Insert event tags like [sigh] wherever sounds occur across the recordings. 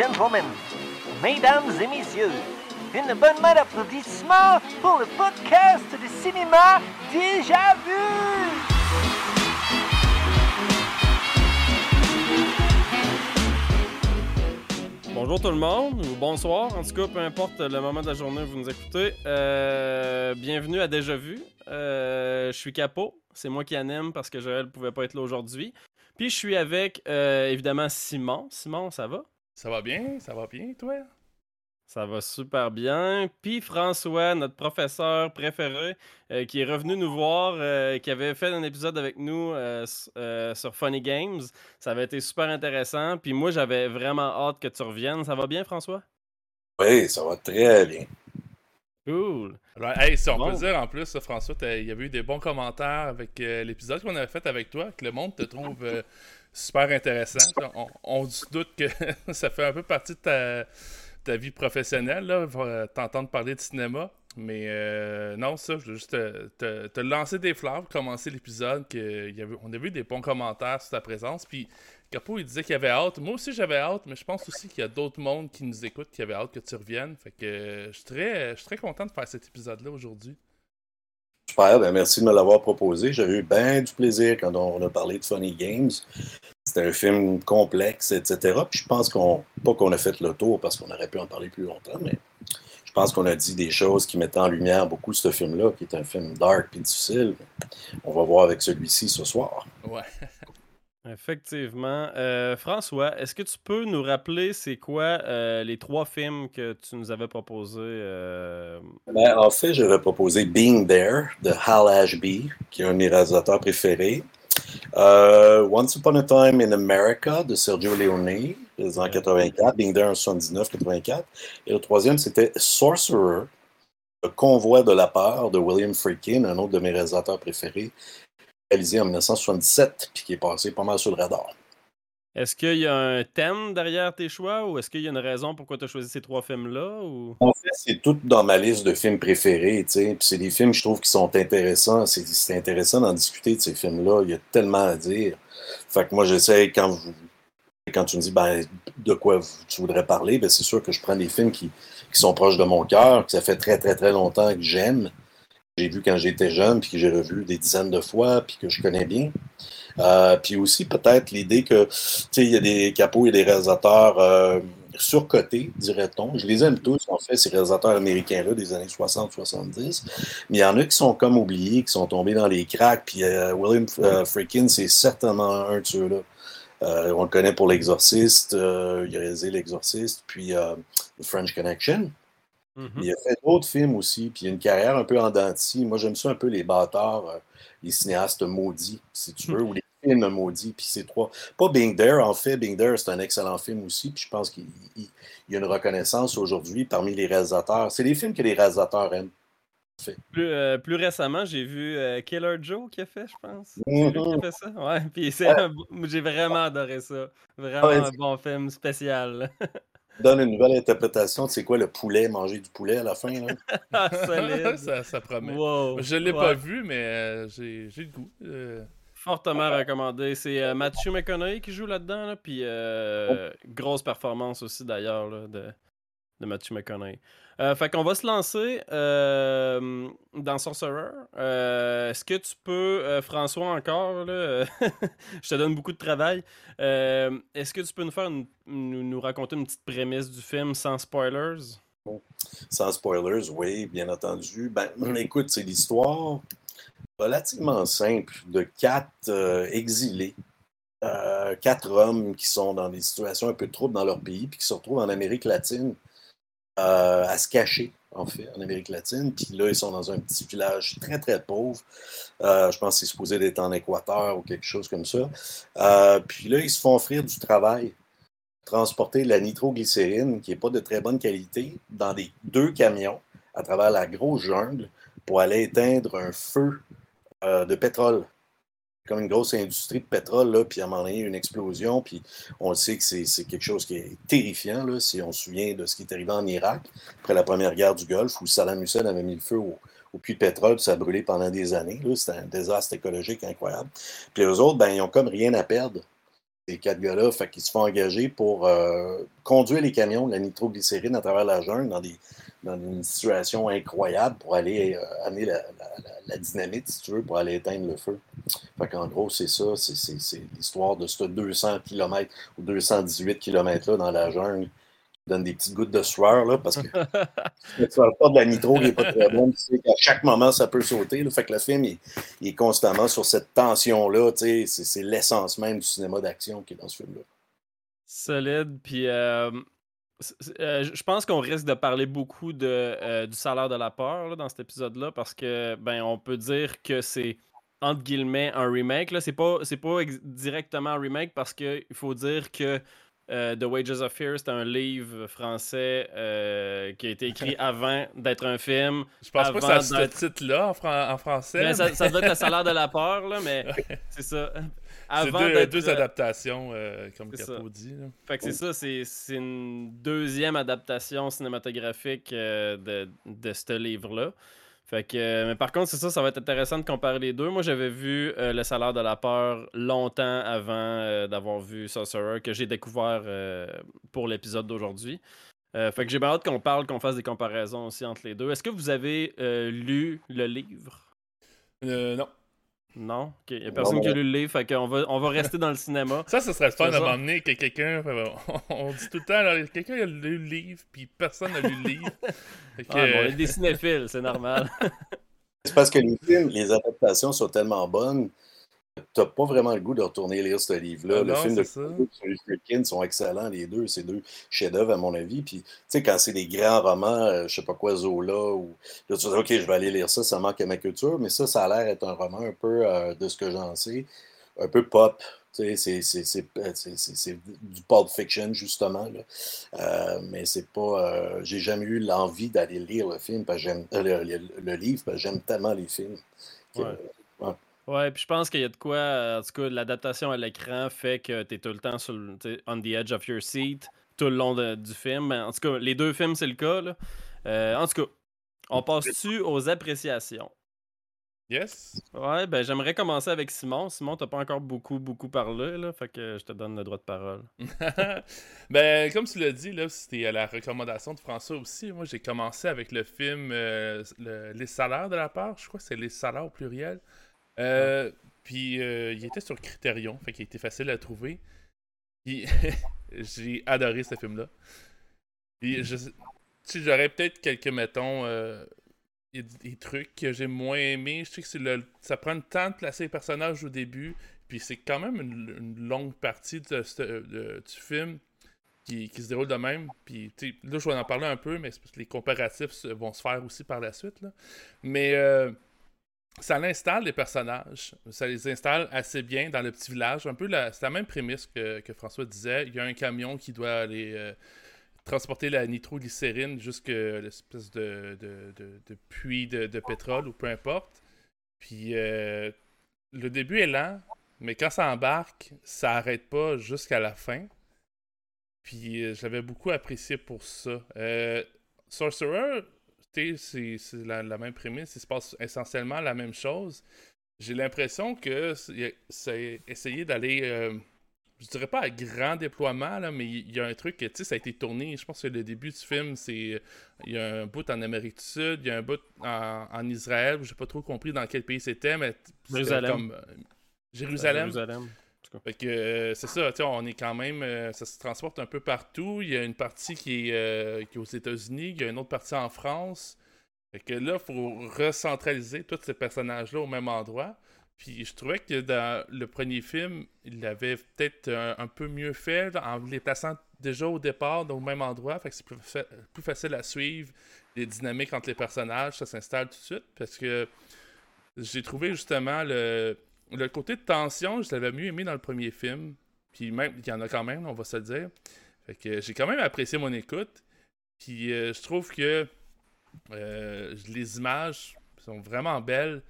gentlemen, mesdames et messieurs, une bonne main pour le podcast de cinéma Déjà Vu! Bonjour tout le monde, ou bonsoir, en tout cas, peu importe le moment de la journée où vous nous écoutez. Euh, bienvenue à Déjà Vu. Euh, je suis Capot, c'est moi qui anime parce que Joël ne pouvait pas être là aujourd'hui. Puis je suis avec, euh, évidemment, Simon. Simon, ça va? Ça va bien, ça va bien, toi? Ça va super bien. Puis François, notre professeur préféré, euh, qui est revenu nous voir, euh, qui avait fait un épisode avec nous euh, sur Funny Games. Ça avait été super intéressant. Puis moi, j'avais vraiment hâte que tu reviennes. Ça va bien, François? Oui, ça va très bien. Cool. hey, si on peut dire en plus, François, il y avait eu des bons commentaires avec l'épisode qu'on avait fait avec toi, que le monde te trouve super intéressant. On, on se doute que [laughs] ça fait un peu partie de ta vie professionnelle, là, euh, t'entendre parler de cinéma. Mais euh, non, ça, je veux juste te, lancer des fleurs, commencer l'épisode, qu'on a vu des bons commentaires sur ta présence. Puis Capo, il disait qu'il avait hâte. Moi aussi, j'avais hâte, mais je pense aussi qu'il y a d'autres mondes qui nous écoutent qui avaient hâte que tu reviennes. Fait que euh, je suis très content de faire cet épisode-là aujourd'hui. Super, ben merci de me l'avoir proposé. J'ai eu bien du plaisir quand on a parlé de Funny Games. C'était un film complexe, etc. Puis je pense qu'on, pas qu'on a fait le tour parce qu'on aurait pu en parler plus longtemps, mais je pense qu'on a dit des choses qui mettaient en lumière beaucoup ce film-là, qui est un film dark et difficile. On va voir avec celui-ci ce soir. Ouais. [laughs] Effectivement. Euh, François, est-ce que tu peux nous rappeler c'est quoi euh, les trois films que tu nous avais proposés? Euh? Ben, en fait, j'avais proposé Being There de Hal Ashby, qui est un de mes réalisateurs préférés. Once Upon a Time in America de Sergio Leone, en 84, Being There en 79-84. Et le troisième, c'était Sorcerer, le convoi de la peur de William Friedkin, un autre de mes réalisateurs préférés, réalisé en 1977, puis qui est passé pas mal sur le radar. Est-ce qu'il y a un thème derrière tes choix ou est-ce qu'il y a une raison pourquoi tu as choisi ces trois films-là? Ou... En fait, c'est tout dans ma liste de films préférés. C'est des films, je trouve, qui sont intéressants. C'est intéressant d'en discuter de ces films-là. Il y a tellement à dire. Fait que moi, j'essaie, quand vous, quand tu me dis ben, de quoi tu voudrais parler, ben, c'est sûr que je prends des films qui, qui sont proches de mon cœur, que ça fait très, très, très longtemps que j'aime. J'ai vu quand j'étais jeune, puis que j'ai revu des dizaines de fois, puis que je connais bien. Euh, puis aussi, peut-être l'idée que, tu sais, il y a des capots, a des réalisateurs euh, surcotés, dirait-on. Je les aime tous, en fait, ces réalisateurs américains-là des années 60-70. Mais il y en a qui sont comme oubliés, qui sont tombés dans les cracks. Puis euh, William Friedkin, c'est certainement un de ceux-là. on le connaît pour L'Exorciste, il a réalisé L'Exorciste, puis The French Connection. Mm-hmm. Il a fait d'autres films aussi, puis il a une carrière un peu en denti. Moi, j'aime ça un peu les bâtards les cinéastes maudits, si tu veux, ou les films maudits. Puis c'est trois. Pas Being There, en fait. Being There, c'est un excellent film aussi. Puis je pense qu'il y a une reconnaissance aujourd'hui parmi les réalisateurs. C'est des films que les réalisateurs aiment. Plus, euh, plus, récemment, j'ai vu euh, Killer Joe qui a fait, je pense. Mm qui a fait ça? Ouais, puis j'ai vraiment adoré ça. Vraiment un bon film spécial. [laughs] donne une nouvelle interprétation de c'est quoi le poulet, manger du poulet à la fin. Là. [laughs] Ah, ça, ça, promet. Je ne l'ai pas vu, mais euh, j'ai le goût. Euh. Fortement recommandé. C'est euh, Matthew McConaughey qui joue là-dedans, puis grosse performance aussi d'ailleurs de, de Matthew McConaughey. Euh, fait qu'on va se lancer euh, dans Sorcerer. Euh, est-ce que tu peux, François, encore, là, [laughs] je te donne beaucoup de travail. Est-ce que tu peux nous faire nous, raconter une petite prémisse du film sans spoilers? Sans spoilers, oui, bien entendu. Ben, [clears throat] écoute, c'est l'histoire relativement simple de quatre exilés quatre hommes qui sont dans des situations un peu troubles dans leur pays, puis qui se retrouvent en Amérique latine euh, à se cacher, en fait, en Amérique latine. Puis là, ils sont dans un petit village très, très pauvre. Euh, je pense c'est supposé d'être en Équateur ou quelque chose comme ça. Euh, puis là, ils se font offrir du travail, transporter la nitroglycérine, qui n'est pas de très bonne qualité, dans des deux camions à travers la grosse jungle pour aller éteindre un feu de pétrole comme une grosse industrie de pétrole, là, puis à un moment donné, une explosion, puis on sait que c'est quelque chose qui est terrifiant, là, si on se souvient de ce qui est arrivé en Irak, après la première guerre du Golfe, où Saddam Hussein avait mis le feu au, puits de pétrole, puis ça a brûlé pendant des années. C'était un désastre écologique incroyable. Puis les autres, ben, ils ont comme rien à perdre. ces quatre gars-là. Fait qu'ils se font engager pour euh, conduire les camions de la nitroglycérine à travers la jungle dans, des, dans une situation incroyable pour aller euh, amener la, la- la dynamite, si tu veux, pour aller éteindre le feu. Fait qu'en gros, c'est ça. c'est- l'histoire de ce 200 km ou 218 km-là dans la jungle qui donne des petites gouttes de sueur, là, parce que [laughs] tu ne parles pas de la nitro qui n'est pas très bonne, tu sais qu'à chaque moment, ça peut sauter. là. Fait que le film, il, il est constamment sur cette tension-là. tu sais, C'est l'essence même du cinéma d'action qui est dans ce film-là. Solide. Puis, euh, euh, je pense qu'on risque de parler beaucoup de, euh, du salaire de la peur là, dans cet épisode-là parce que, ben, on peut dire que c'est entre guillemets un remake. Là, c'est pas, c'est pas directement un remake parce qu'il faut dire que euh, The Wages of Fear, c'est un livre français qui a été écrit [laughs] avant d'être un film. Je pense pas que ça a ce titre-là en, fran- en français. Mais ça, ça doit être le salaire de la peur, là, mais [laughs] c'est ça. C'est Avant deux, deux adaptations, euh, comme Capo dit. là. Fait que c'est ça, c'est une deuxième adaptation cinématographique euh, de, de ce livre-là. Fait que, euh, mais par contre, c'est ça, ça va être intéressant de comparer les deux. Moi, j'avais vu euh, Le salaire de la peur longtemps avant d'avoir vu Sorcerer, que j'ai découvert pour l'épisode d'aujourd'hui. Fait que j'ai bien hâte qu'on parle, qu'on fasse des comparaisons aussi entre les deux. Est-ce que vous avez lu le livre? Non. Non? Il n'y a personne qui a lu le livre, fait qu'on va, on va rester dans le cinéma. Ça, ce serait le fun ça. m'emmener que quelqu'un. On dit tout le temps, quelqu'un a lu le livre, puis personne n'a lu le livre. [laughs] Fait que, Ah, bon, on est des cinéphiles, c'est normal. C'est parce que les films, les adaptations sont tellement bonnes, t'as pas vraiment le goût de retourner lire ce livre-là. Ah le non, film de Friedkin sont excellents, les deux. C'est deux chefs-d'œuvre, à mon avis. Puis, tu sais, quand c'est des grands romans, euh, je sais pas quoi, Zola, ou là, tu dis, OK, je vais aller lire ça, ça manque à ma culture, mais ça, ça a l'air être un roman un peu, euh, de ce que j'en sais, un peu pop. Tu sais, c'est- euh, du pulp fiction, justement. Là. Euh, mais c'est pas. euh, J'ai jamais eu l'envie d'aller lire le film, parce que j'aime le, le- le livre, parce que j'aime tellement les films. que- Ouais. Ouais, puis je pense qu'il y a de quoi, euh, en tout cas, l'adaptation à l'écran fait que tu es tout le temps sur le, on the edge of your seat tout le long de- du film. En tout cas, les deux films, c'est le cas. là. Euh, en tout cas, on passe-tu aux appréciations? Yes. Ouais, ben j'aimerais commencer avec Simon. Simon, t'as pas encore beaucoup, beaucoup parlé, là, fait que je te donne le droit de parole. [laughs] ben, comme tu l'as dit, là, c'était la recommandation de François aussi. Moi, j'ai commencé avec le film euh, le- Les salaires de la part. Je crois que c'est Les salaires au pluriel. Euh, Puis, euh, il était sur Criterion, fait qu'il était facile à trouver. Puis, [laughs] j'ai adoré ce film-là. Puis, je, j'aurais peut-être quelques, mettons, euh, des trucs que j'ai moins aimés. Je sais que c'est le, ça prend le temps de placer les personnages au début. Puis c'est quand même une, une longue partie de ce- de- du film qui, qui se déroule de même. Puis tu sais, là, je vais en parler un peu, mais c'est parce que les comparatifs vont se faire aussi par la suite. là. Mais euh, ça l'installe les personnages. Ça les installe assez bien dans le petit village. Un peu la, c'est la même prémisse que, que François disait. Il y a un camion qui doit aller euh, transporter la nitroglycérine jusqu'à l'espèce de, de, de- puits de, pétrole ou peu importe. Puis euh, le début est lent, mais quand ça embarque, ça arrête pas jusqu'à la fin. Puis euh, je l'avais beaucoup apprécié pour ça. Euh, Sorcerer, c'est la, la même prémisse, il se passe essentiellement la même chose. J'ai l'impression que c'est essayé d'aller, euh, je dirais pas à grand déploiement, là, mais il y a un truc, que, tu sais, ça a été tourné, je pense que le début du film, c'est, il y a un bout en Amérique du Sud, il y a un bout en, en Israël, j'ai pas trop compris dans quel pays c'était, mais Jérusalem. comme euh, Jérusalem. Jérusalem. Fait que euh, c'est ça, on est quand même. euh, ça se transporte un peu partout. Il y a une partie qui est, euh, qui aux États-Unis, il y a une autre partie en France. Fait que là, il faut recentraliser tous ces personnages-là au même endroit. Puis je trouvais que dans le premier film, il l'avait peut-être un, peu mieux fait en les plaçant déjà au départ au même endroit. Fait que c'est plus facile à suivre. Les dynamiques entre les personnages, ça s'installe tout de suite. Parce que j'ai trouvé justement le, le côté tension, je l'avais mieux aimé dans le premier film. Puis même, il y en a quand même, on va se le dire. Fait que j'ai quand même apprécié mon écoute. Puis euh, je trouve que euh, les images sont vraiment belles.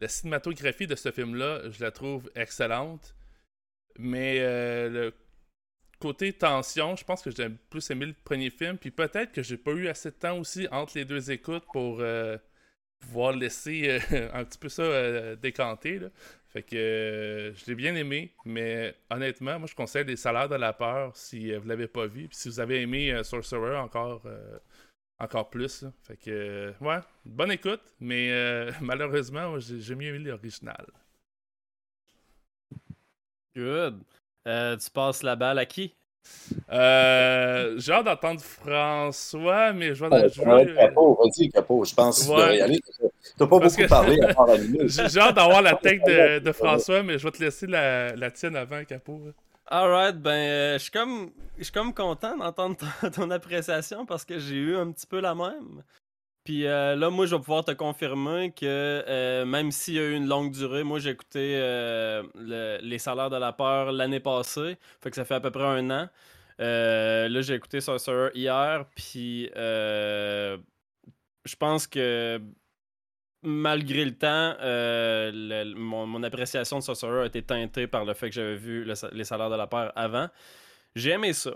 La cinématographie de ce film-là, je la trouve excellente. Mais euh, le côté tension, je pense que j'ai plus aimé le premier film. Puis peut-être que j'ai pas eu assez de temps aussi entre les deux écoutes pour pouvoir laisser [laughs] un petit peu ça décanter. Là. Fait que je l'ai bien aimé, mais honnêtement, moi je conseille les salaires de la peur si vous l'avez pas vu. Puis si vous avez aimé Sorcerer encore, encore plus. Fait que ouais, bonne écoute, mais [laughs] malheureusement, j'ai mieux aimé l'original. Good. Euh, tu passes la balle à qui? Euh, j'ai hâte d'entendre François, mais je vais. Ouais, je Capot, vas-y, Capot, je pense que tu devrais y aller. T'as pas beaucoup parlé à part [laughs] J'ai hâte d'avoir la tête de, de, François, mais je vais te laisser la, la tienne avant, Capot. Alright, ben, euh, je suis comme, comme content d'entendre ton, ton, appréciation parce que j'ai eu un petit peu la même. Puis euh, là, moi, je vais pouvoir te confirmer que euh, même s'il y a eu une longue durée, moi, j'ai écouté euh, Les salaires de la peur l'année passée. Fait que ça fait à peu près un an. là, j'ai écouté Sorcerer hier. Puis je pense que malgré le temps, mon, appréciation de Sorcerer a été teintée par le fait que j'avais vu Les salaires de la peur avant. J'ai aimé ça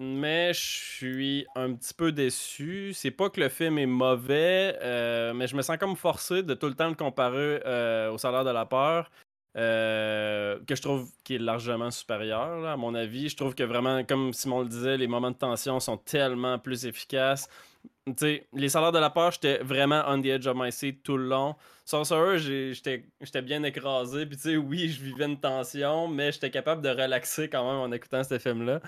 mais je suis un petit peu déçu. C'est pas que le film est mauvais, euh, mais je me sens comme forcé de tout le temps le comparer euh, au salaire de la peur, euh, que je trouve qui est largement supérieur, à mon avis. Je trouve que vraiment, comme Simon le disait, les moments de tension sont tellement plus efficaces. sais, les salaires de la peur, j'étais vraiment on the edge of my seat tout le long. Sorcerer, j'étais bien écrasé. Puis, tu sais, oui, je vivais une tension, mais j'étais capable de relaxer quand même en écoutant ce film-là.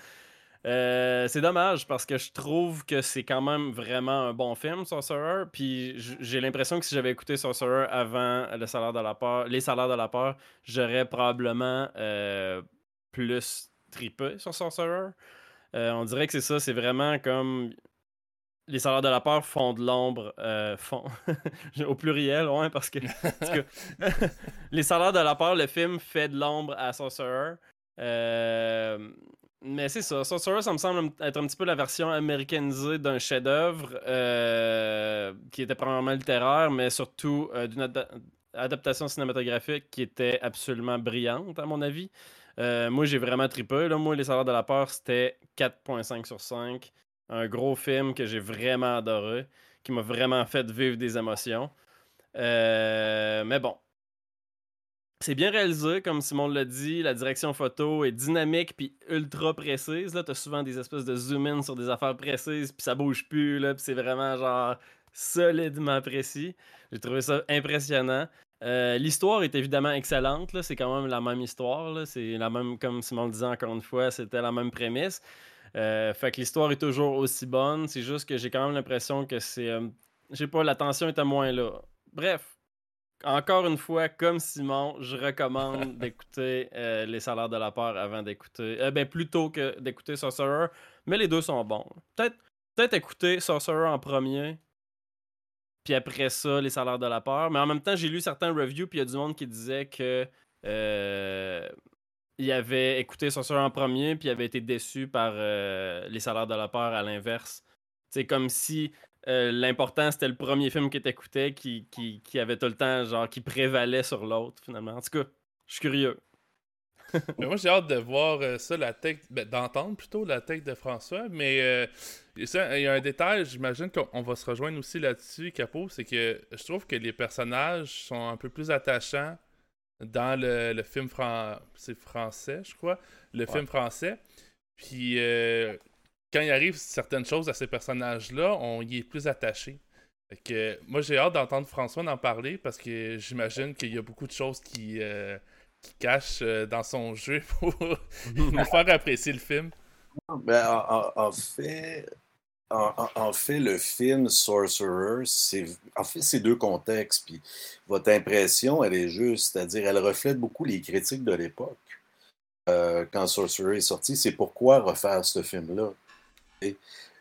Euh, c'est dommage parce que je trouve que c'est quand même vraiment un bon film, Sorcerer. Puis j'ai l'impression que si j'avais écouté Sorcerer avant de la peur, les salaires de la peur, j'aurais probablement euh, plus tripé sur Sorcerer. Euh, on dirait que c'est ça, c'est vraiment comme les salaires de la peur font de l'ombre, font [laughs] au pluriel, ouais, parce que, [laughs] les salaires de la peur, le film fait de l'ombre à Sorcerer. Mais c'est ça. Sorcerer, ça me semble être un petit peu la version américanisée d'un chef-d'œuvre euh, qui était probablement littéraire, mais surtout euh, d'une adaptation cinématographique qui était absolument brillante, à mon avis. Euh, moi, j'ai vraiment trippé. Là. Moi, Les Salaires de la Peur, c'était 4.5 sur 5. Un gros film que j'ai vraiment adoré, qui m'a vraiment fait vivre des émotions. mais bon, c'est bien réalisé, comme Simon l'a dit. La direction photo est dynamique puis ultra précise. Là, t'as souvent des espèces de zoom-in sur des affaires précises, puis ça bouge plus, là, c'est vraiment genre solidement précis. J'ai trouvé ça impressionnant. Euh, l'histoire est évidemment excellente. C'est quand même la même histoire. C'est la même, comme Simon le disait encore une fois, c'était la même prémisse. Euh, fait que l'histoire est toujours aussi bonne. C'est juste que j'ai quand même l'impression que c'est. Euh, je sais pas, la tension était moins là. Bref, encore une fois, comme Simon, je recommande [laughs] d'écouter euh, Les salaires de la peur avant d'écouter. Euh, ben, plutôt que d'écouter Sorcerer. Mais les deux sont bons. Peut-être peut écouter Sorcerer en premier. Puis après ça, Les salaires de la peur. Mais en même temps, j'ai lu certains reviews. Puis il y a du monde qui disait que. Euh, il avait écouté Sorcerer en premier. Puis il avait été déçu par Les salaires de la peur à l'inverse. C'est comme si euh, l'important, c'était le premier film que t'écoutais qui, qui, qui avait tout le temps, genre, qui prévalait sur l'autre, finalement. En tout cas, je suis curieux. [laughs] mais moi, j'ai hâte de voir euh, ça, la tech, ben, d'entendre plutôt la tech de François. Mais euh, il y a un détail, j'imagine qu'on va se rejoindre aussi là-dessus, Capot, c'est que je trouve que les personnages sont un peu plus attachants dans le, film c'est français, je crois, le film français. Puis quand il arrive certaines choses à ces personnages-là, on y est plus attaché. que, moi, j'ai hâte d'entendre François en parler parce que j'imagine qu'il y a beaucoup de choses qui, euh, cachent euh, dans son [laughs] jeu pour [laughs] nous faire apprécier le film. Ben, en, fait, en, fait, le film Sorcerer, c'est en fait c'est deux contextes. Puis votre impression, elle est juste, c'est-à-dire elle reflète beaucoup les critiques de l'époque. Euh, quand Sorcerer est sorti, c'est pourquoi refaire ce film-là?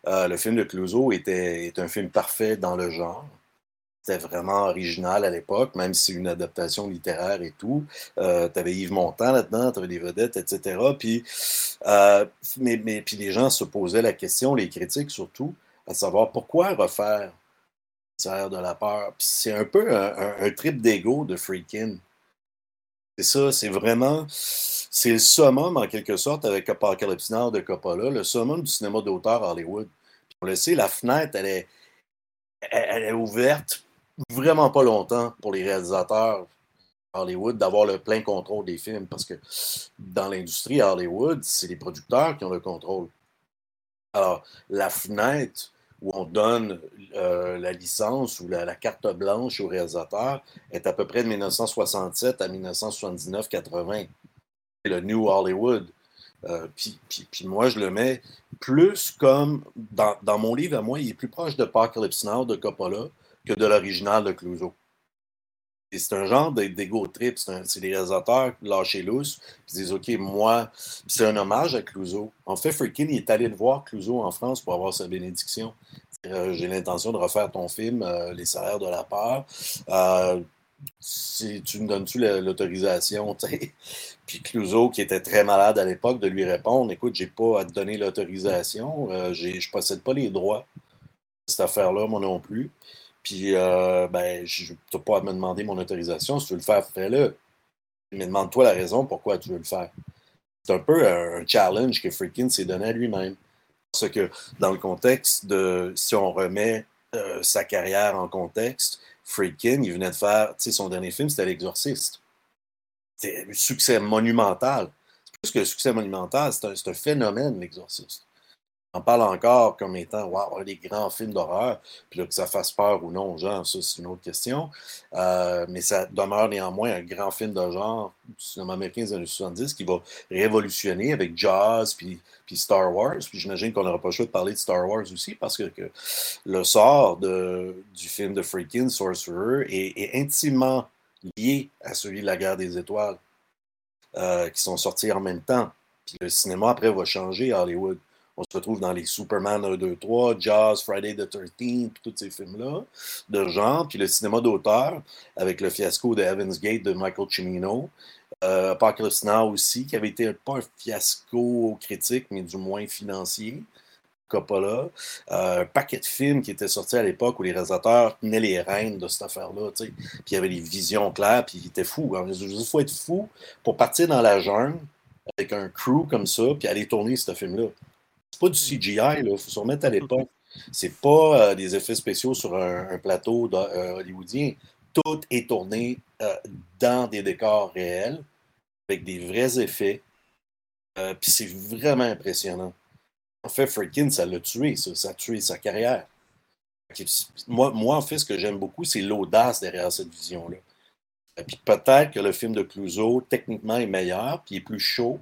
Euh, le film de Clouseau était, un film parfait dans le genre. C'était vraiment original à l'époque, même si une adaptation littéraire et tout. Euh, tu avais Yves Montand là-dedans, tu avais des vedettes, etc. Puis, euh, mais, puis les gens se posaient la question, les critiques surtout, à savoir pourquoi refaire de la peur? c'est un peu un, trip d'ego de Freakin'. C'est ça, c'est vraiment c'est le summum, en quelque sorte, avec Apocalypse Now de Coppola, le summum du cinéma d'auteur Hollywood. on le sait, la fenêtre, elle est, elle est ouverte vraiment pas longtemps pour les réalisateurs Hollywood d'avoir le plein contrôle des films parce que dans l'industrie Hollywood, c'est les producteurs qui ont le contrôle. Alors, la fenêtre où on donne euh, la licence ou la, carte blanche aux réalisateurs est à peu près de 1967 à 1979-80. C'est le New Hollywood. Euh, puis, moi, je le mets plus comme, dans, dans, mon livre à moi, il est plus proche de Apocalypse Now de Coppola que de l'original de Clouseau c'est un genre d'ego trip. C'est des réalisateurs lâchés lousses qui disent OK, moi, c'est un hommage à Clouseau. En fait, Freakin, il est allé le voir, Clouseau, en France pour avoir sa bénédiction. Euh, j'ai l'intention de refaire ton film, euh, Les salaires de la peur. Euh, si tu me donnes-tu l'autorisation? [laughs] Puis Clouseau, qui était très malade à l'époque, de lui répondre Écoute, j'ai pas à te donner l'autorisation, je ne possède pas les droits de cette affaire-là, moi non plus. Puis, euh, ben, je n'ai pas à me demander mon autorisation. Si tu veux le faire, fais-le. Mais demande-toi la raison pourquoi tu veux le faire. C'est un peu un, challenge que Freakin s'est donné à lui-même. Parce que dans le contexte de, si on remet euh, sa carrière en contexte, Freakin, il venait de faire, tu sais, son dernier film, c'était L'Exorciste. C'était un succès monumental. C'est plus que succès monumental, c'est un, un, phénomène, L'Exorciste on parle encore comme étant wow, des grands films d'horreur, puis que ça fasse peur ou non genre, ça c'est une autre question. Euh, mais ça demeure néanmoins un grand film de genre du cinéma américain des années 70 qui va révolutionner avec Jaws puis, Star Wars. Puis j'imagine qu'on n'aura pas le choix de parler de Star Wars aussi parce que, le sort du film de Freaking Sorcerer est, intimement lié à celui de la guerre des étoiles euh, qui sont sortis en même temps. Puis le cinéma après va changer à Hollywood. On se retrouve dans les Superman 1, 2, 3, Jaws, Friday the 13th, puis tous ces films-là de genre, puis le cinéma d'auteur avec le fiasco de Heaven's Gate de Michael Cimino. Euh, Apocalypse Now aussi, qui avait été pas un fiasco critique, mais du moins financier. Coppola. Euh, un paquet de films qui étaient sortis à l'époque où les réalisateurs tenaient les rênes de cette affaire-là, puis il y des visions claires, puis il était fou. Il faut être fou pour partir dans la jungle avec un crew comme ça, puis aller tourner ce film-là pas du CGI, il faut se remettre à l'époque. [laughs] C'est pas euh, des effets spéciaux sur un, plateau euh, hollywoodien. Tout est tourné euh, dans des décors réels, avec des vrais effets. Puis c'est vraiment impressionnant. En fait, Friedkin, ça l'a tué, ça, ça a tué sa carrière. Moi, moi, en fait, ce que j'aime beaucoup, c'est l'audace derrière cette vision-là. Puis peut-être que le film de Clouseau, techniquement, est meilleur, puis est plus chaud,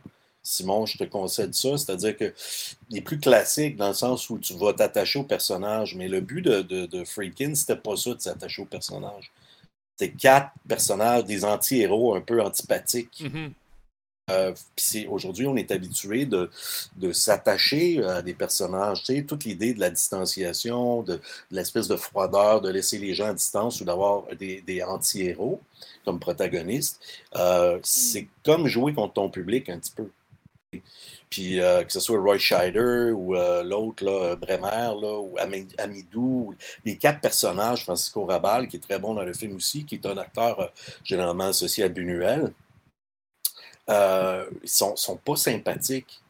Simon, je te concède ça. C'est-à-dire qu'il est plus classique dans le sens où tu vas t'attacher au personnage. Mais le but de, de, de Freakin, c'était pas ça de s'attacher au personnage. C'était quatre personnages, des anti-héros un peu antipathiques. Mm-hmm. Euh, aujourd'hui, on est habitué de, s'attacher à des personnages. Tu sais, toute l'idée de la distanciation, de, l'espèce de froideur, de laisser les gens à distance ou d'avoir des, anti-héros comme protagonistes, euh, c'est comme jouer contre ton public un petit peu. Puis euh, que ce soit Roy Scheider ou euh, l'autre, là, Bremer, là, ou Amidou, les quatre personnages, Francisco Rabal, qui est très bon dans le film aussi, qui est un acteur euh, généralement associé à Buñuel, ils sont, sont pas sympathiques.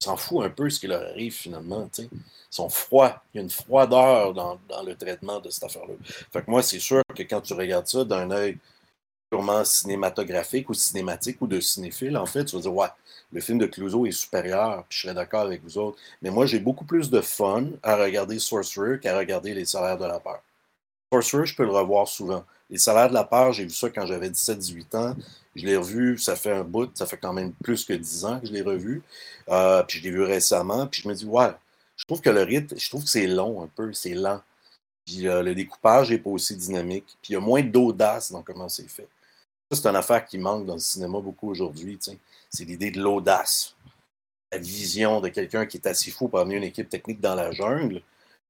Ils s'en foutent un peu ce qui leur arrive finalement. Ils sont froids. Il y a une froideur dans, dans le traitement de cette affaire-là. Fait que moi, c'est sûr que quand tu regardes ça d'un œil purement cinématographique ou cinématique ou de cinéphile, en fait, tu vas dire, ouais, le film de Clouseau est supérieur, puis je serais d'accord avec vous autres. Mais moi, j'ai beaucoup plus de fun à regarder Sorcerer qu'à regarder Les Salaires de la peur. Sorcerer, je peux le revoir souvent. Les Salaires de la peur, j'ai vu ça quand j'avais 17-18 ans. Je l'ai revu, ça fait un bout, ça fait quand même plus que 10 ans que je l'ai revu. Euh, puis je l'ai vu récemment, puis je me dis, ouais, je trouve que le rythme, je trouve que c'est long un peu, c'est lent. Puis euh, le découpage n'est pas aussi dynamique. Puis il y a moins d'audace dans comment c'est fait. C'est une affaire qui manque dans le cinéma beaucoup aujourd'hui. C'est l'idée de l'audace. La vision de quelqu'un qui est assez fou pour amener une équipe technique dans la jungle,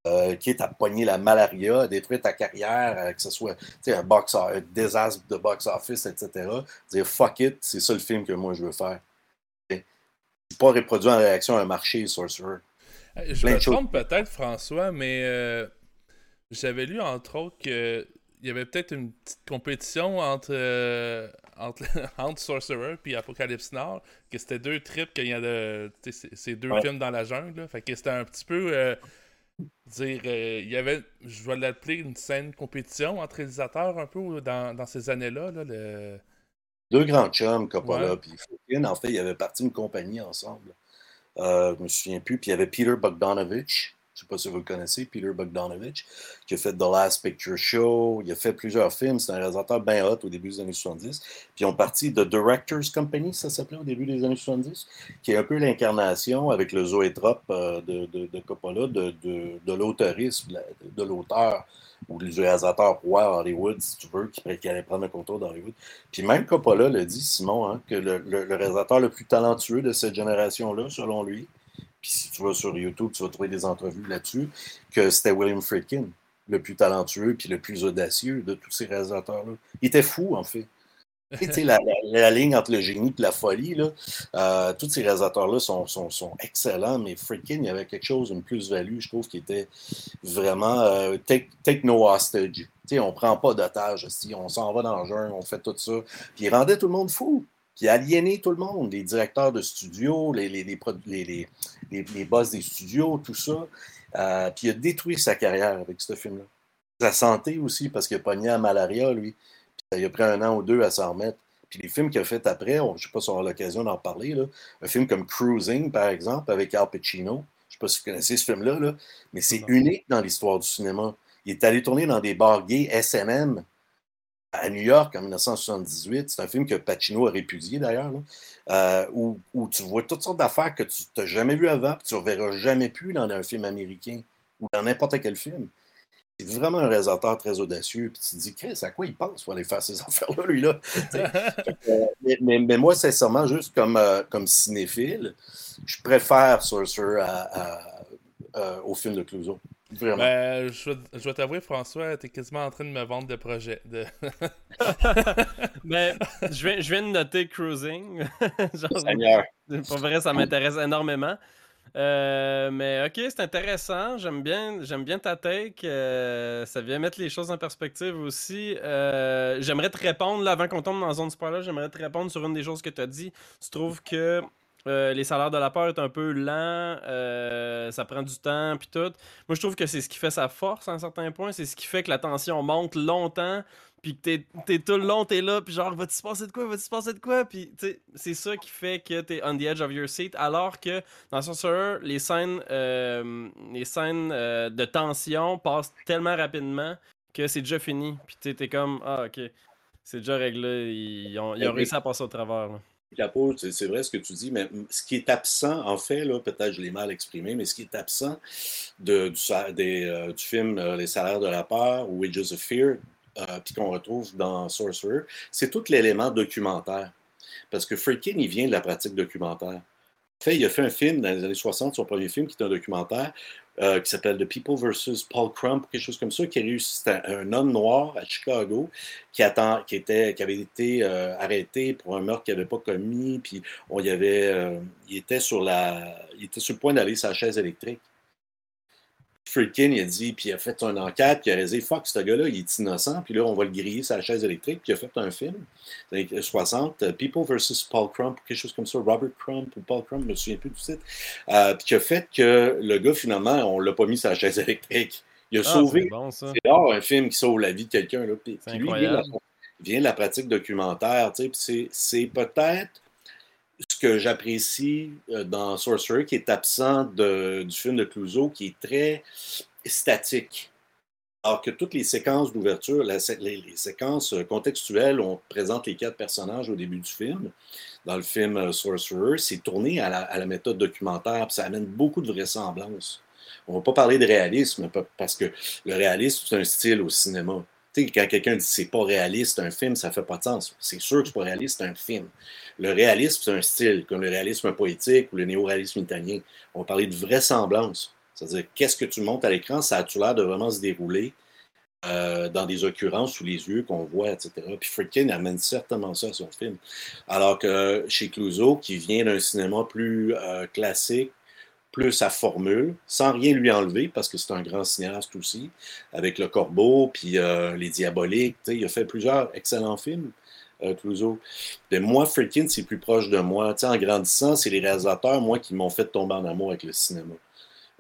euh, qui est à pogner la malaria, à détruire ta carrière, euh, que ce soit un, box, un désastre de box-office, etc. Dire fuck it, c'est ça le film que moi je veux faire. Je ne pas reproduire en réaction à un marché Sorcerer. Euh, je me trompe peut-être, François, mais j'avais lu entre autres que il y avait peut-être une petite compétition entre, euh, entre, [laughs] entre, Sorcerer et Apocalypse Now, que c'était deux trips qu'il y a de ces deux films dans la jungle. Fait que c'était un petit peu. Euh, dire, euh, il y avait, je vais l'appeler une scène compétition entre réalisateurs un peu dans, dans ces années-là. Là, le... Deux grands chums, Coppola puis. En fait, il y avait parti une compagnie ensemble. Euh, je me souviens plus. Puis il y avait Peter Bogdanovich, je ne sais pas si vous le connaissez, Peter Bogdanovich, qui a fait The Last Picture Show. Il a fait plusieurs films. C'est un réalisateur bien hot au début des années 70. Puis ils ont parti de Directors Company, ça s'appelait au début des années 70, qui est un peu l'incarnation avec le zoétrope euh, de, de, Coppola, de, de, de l'auteur ou du réalisateur roi Hollywood, si tu veux, qui, qui allait prendre le contrôle d'Hollywood. Puis même Coppola le dit, Simon, hein, que le réalisateur le plus talentueux de cette génération-là, selon lui, puis si tu vas sur YouTube, tu vas trouver des entrevues là-dessus, que c'était William Friedkin, le plus talentueux puis le plus audacieux de tous ces réalisateurs-là. Il était fou, en fait. tu la, la, ligne entre le génie et la folie, là, euh, tous ces réalisateurs-là sont, sont, sont, excellents, mais Friedkin, il y avait quelque chose, une plus-value, je trouve, qui était vraiment euh, take, take, no hostage. On prend pas d'otage, on s'en va dans le jungle, on fait tout ça. Puis il rendait tout le monde fou puis aliéner tout le monde, les directeurs de studio, les, les, les boss des studios, tout ça. Euh, puis il a détruit sa carrière avec ce film-là. Sa santé aussi, parce qu'il a pogné à malaria, lui. Puis il a pris un an ou deux à s'en remettre. Puis les films qu'il a fait après, on, je ne sais pas si on a l'occasion d'en parler, là. un film comme Cruising, par exemple, avec Al Pacino. Je ne sais pas si vous connaissez ce film-là, là, mais c'est unique dans l'histoire du cinéma. Il est allé tourner dans des bars gays SNM à New York en 1978. C'est un film que Pacino a répudié d'ailleurs, euh, où, où, tu vois toutes sortes d'affaires que tu n'as jamais vues avant, que tu ne reverras jamais plus dans un film américain ou dans n'importe quel film. C'est vraiment un réalisateur très audacieux. Puis tu te dis, Chris, à quoi il pense pour aller faire ces [laughs] affaires-là, lui-là? [laughs] mais, mais, mais, moi, sincèrement, juste comme, euh, comme cinéphile, je préfère Sorcerer à, à, à, au film de Clouseau. Vraiment. Ben, je, je vais t'avouer, François, t'es quasiment en train de me vendre des projets. De... Mais [laughs] je viens, je viens de noter Cruising. [laughs] Genre, Seigneur. Pour vrai, ça m'intéresse énormément. Euh, mais ok, c'est intéressant. J'aime bien, j'aime bien ta take. Euh, ça vient mettre les choses en perspective aussi. Euh, j'aimerais te répondre, là, avant qu'on tombe dans la zone spoiler, j'aimerais te répondre sur une des choses que tu as dit. Tu trouves que euh, les salaires de la peur est un peu lent, euh, ça prend du temps, puis tout. Moi, je trouve que c'est ce qui fait sa force à un certain point. C'est ce qui fait que la tension monte longtemps, puis que t'es, es tout le long, t'es là, puis genre, va-tu se passer de quoi, va-tu se passer de quoi? Puis, c'est ça qui fait que t'es on the edge of your seat, alors que dans Sorcerer, les scènes, euh, les scènes de tension passent tellement rapidement que c'est déjà fini. Puis t'es comme, ah, ok, c'est déjà réglé, ils ont, ils ont réussi à passer au travers. Là. Capot, c'est vrai ce que tu dis, mais ce qui est absent, en fait, là, peut-être je l'ai mal exprimé, mais ce qui est absent euh, du film euh, Les salaires de la peur ou Wages of Fear, euh, puis qu'on retrouve dans Sorcerer, c'est tout l'élément documentaire. Parce que Friedkin, il vient de la pratique documentaire. En fait, il a fait un film dans les années 60, son premier film, qui est un documentaire, euh, qui s'appelle The People versus Paul Crump, quelque chose comme ça, qui a réussi. C'était un homme noir à Chicago qui, attend, qui, était, qui avait été euh, arrêté pour un meurtre qu'il n'avait pas commis, puis on y avait, euh, il, était sur la, il était sur le point d'aller sa chaise électrique. Friedkin, il a dit, puis il a fait une enquête, puis il a dit Fuck, ce gars-là, il est innocent, puis là, on va le griller sa chaise électrique, puis il a fait un film, dans les 60, People versus Paul Crump, quelque chose comme ça, Robert Crump ou Paul Crump, je me souviens plus du titre, euh, puis qui a fait que le gars, finalement, on l'a pas mis sa chaise électrique. Il a ah, sauvé. C'est bon, rare un film qui sauve la vie de quelqu'un, là. Puis, lui, il vient, la, il vient, de la pratique documentaire, tu sais, puis c'est peut-être ce que j'apprécie euh, dans Sorcerer, qui est absent du film de Clouseau, qui est très statique. Alors que toutes les séquences d'ouverture, les, séquences contextuelles, on présente les quatre personnages au début du film. Dans le film euh, Sorcerer, c'est tourné à la, méthode documentaire, puis ça amène beaucoup de vraisemblance. On ne va pas parler de réalisme, parce que le réalisme, c'est un style au cinéma. Tu sais, quand quelqu'un dit c'est pas réaliste, un film, ça fait pas de sens. C'est sûr que c'est pas réaliste, un film. Le réalisme, c'est un style, comme le réalisme poétique ou le néo-réalisme italien. On va parler de vraisemblance. C'est-à-dire, qu'est-ce que tu montes à l'écran, ça a-tu l'air de vraiment se dérouler euh, dans des occurrences sous les yeux qu'on voit, etc. Puis Friedkin amène certainement ça à son film. Alors que chez Clouseau, qui vient d'un cinéma plus euh, classique, plus à formule, sans rien lui enlever, parce que c'est un grand cinéaste aussi, avec Le Corbeau, puis euh, Les Diaboliques, il a fait plusieurs excellents films euh, Clouseau. Mais moi, Friedkin, c'est plus proche de moi. en grandissant, c'est les réalisateurs, moi, qui m'ont fait tomber en amour avec le cinéma.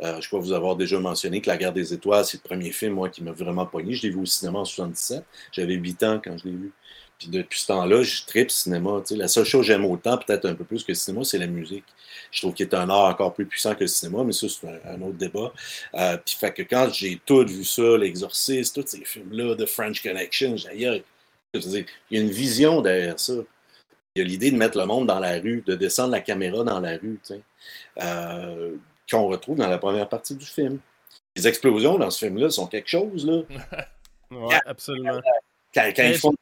Euh, je crois vous avoir déjà mentionné que La Guerre des Étoiles, c'est le premier film, moi, qui m'a vraiment pogné. Je l'ai vu au cinéma en 77. J'avais 8 ans quand je l'ai vu. Puis depuis ce temps-là, je tripe cinéma. La seule chose que j'aime autant, peut-être un peu plus que le cinéma, c'est la musique. Je trouve qu'il est un art encore plus puissant que le cinéma, mais ça, c'est un, autre débat. Euh, puis fait que quand j'ai tout vu ça, L'Exorciste, tous ces films-là, The French Connection, j'ai dire, il y a une vision derrière ça. Il y a l'idée de mettre le monde dans la rue, de descendre la caméra dans la rue, tu sais, euh, qu'on retrouve dans la première partie du film. Les explosions dans ce film-là sont quelque chose, là. [laughs] Ouais, absolument. Quand, ils font,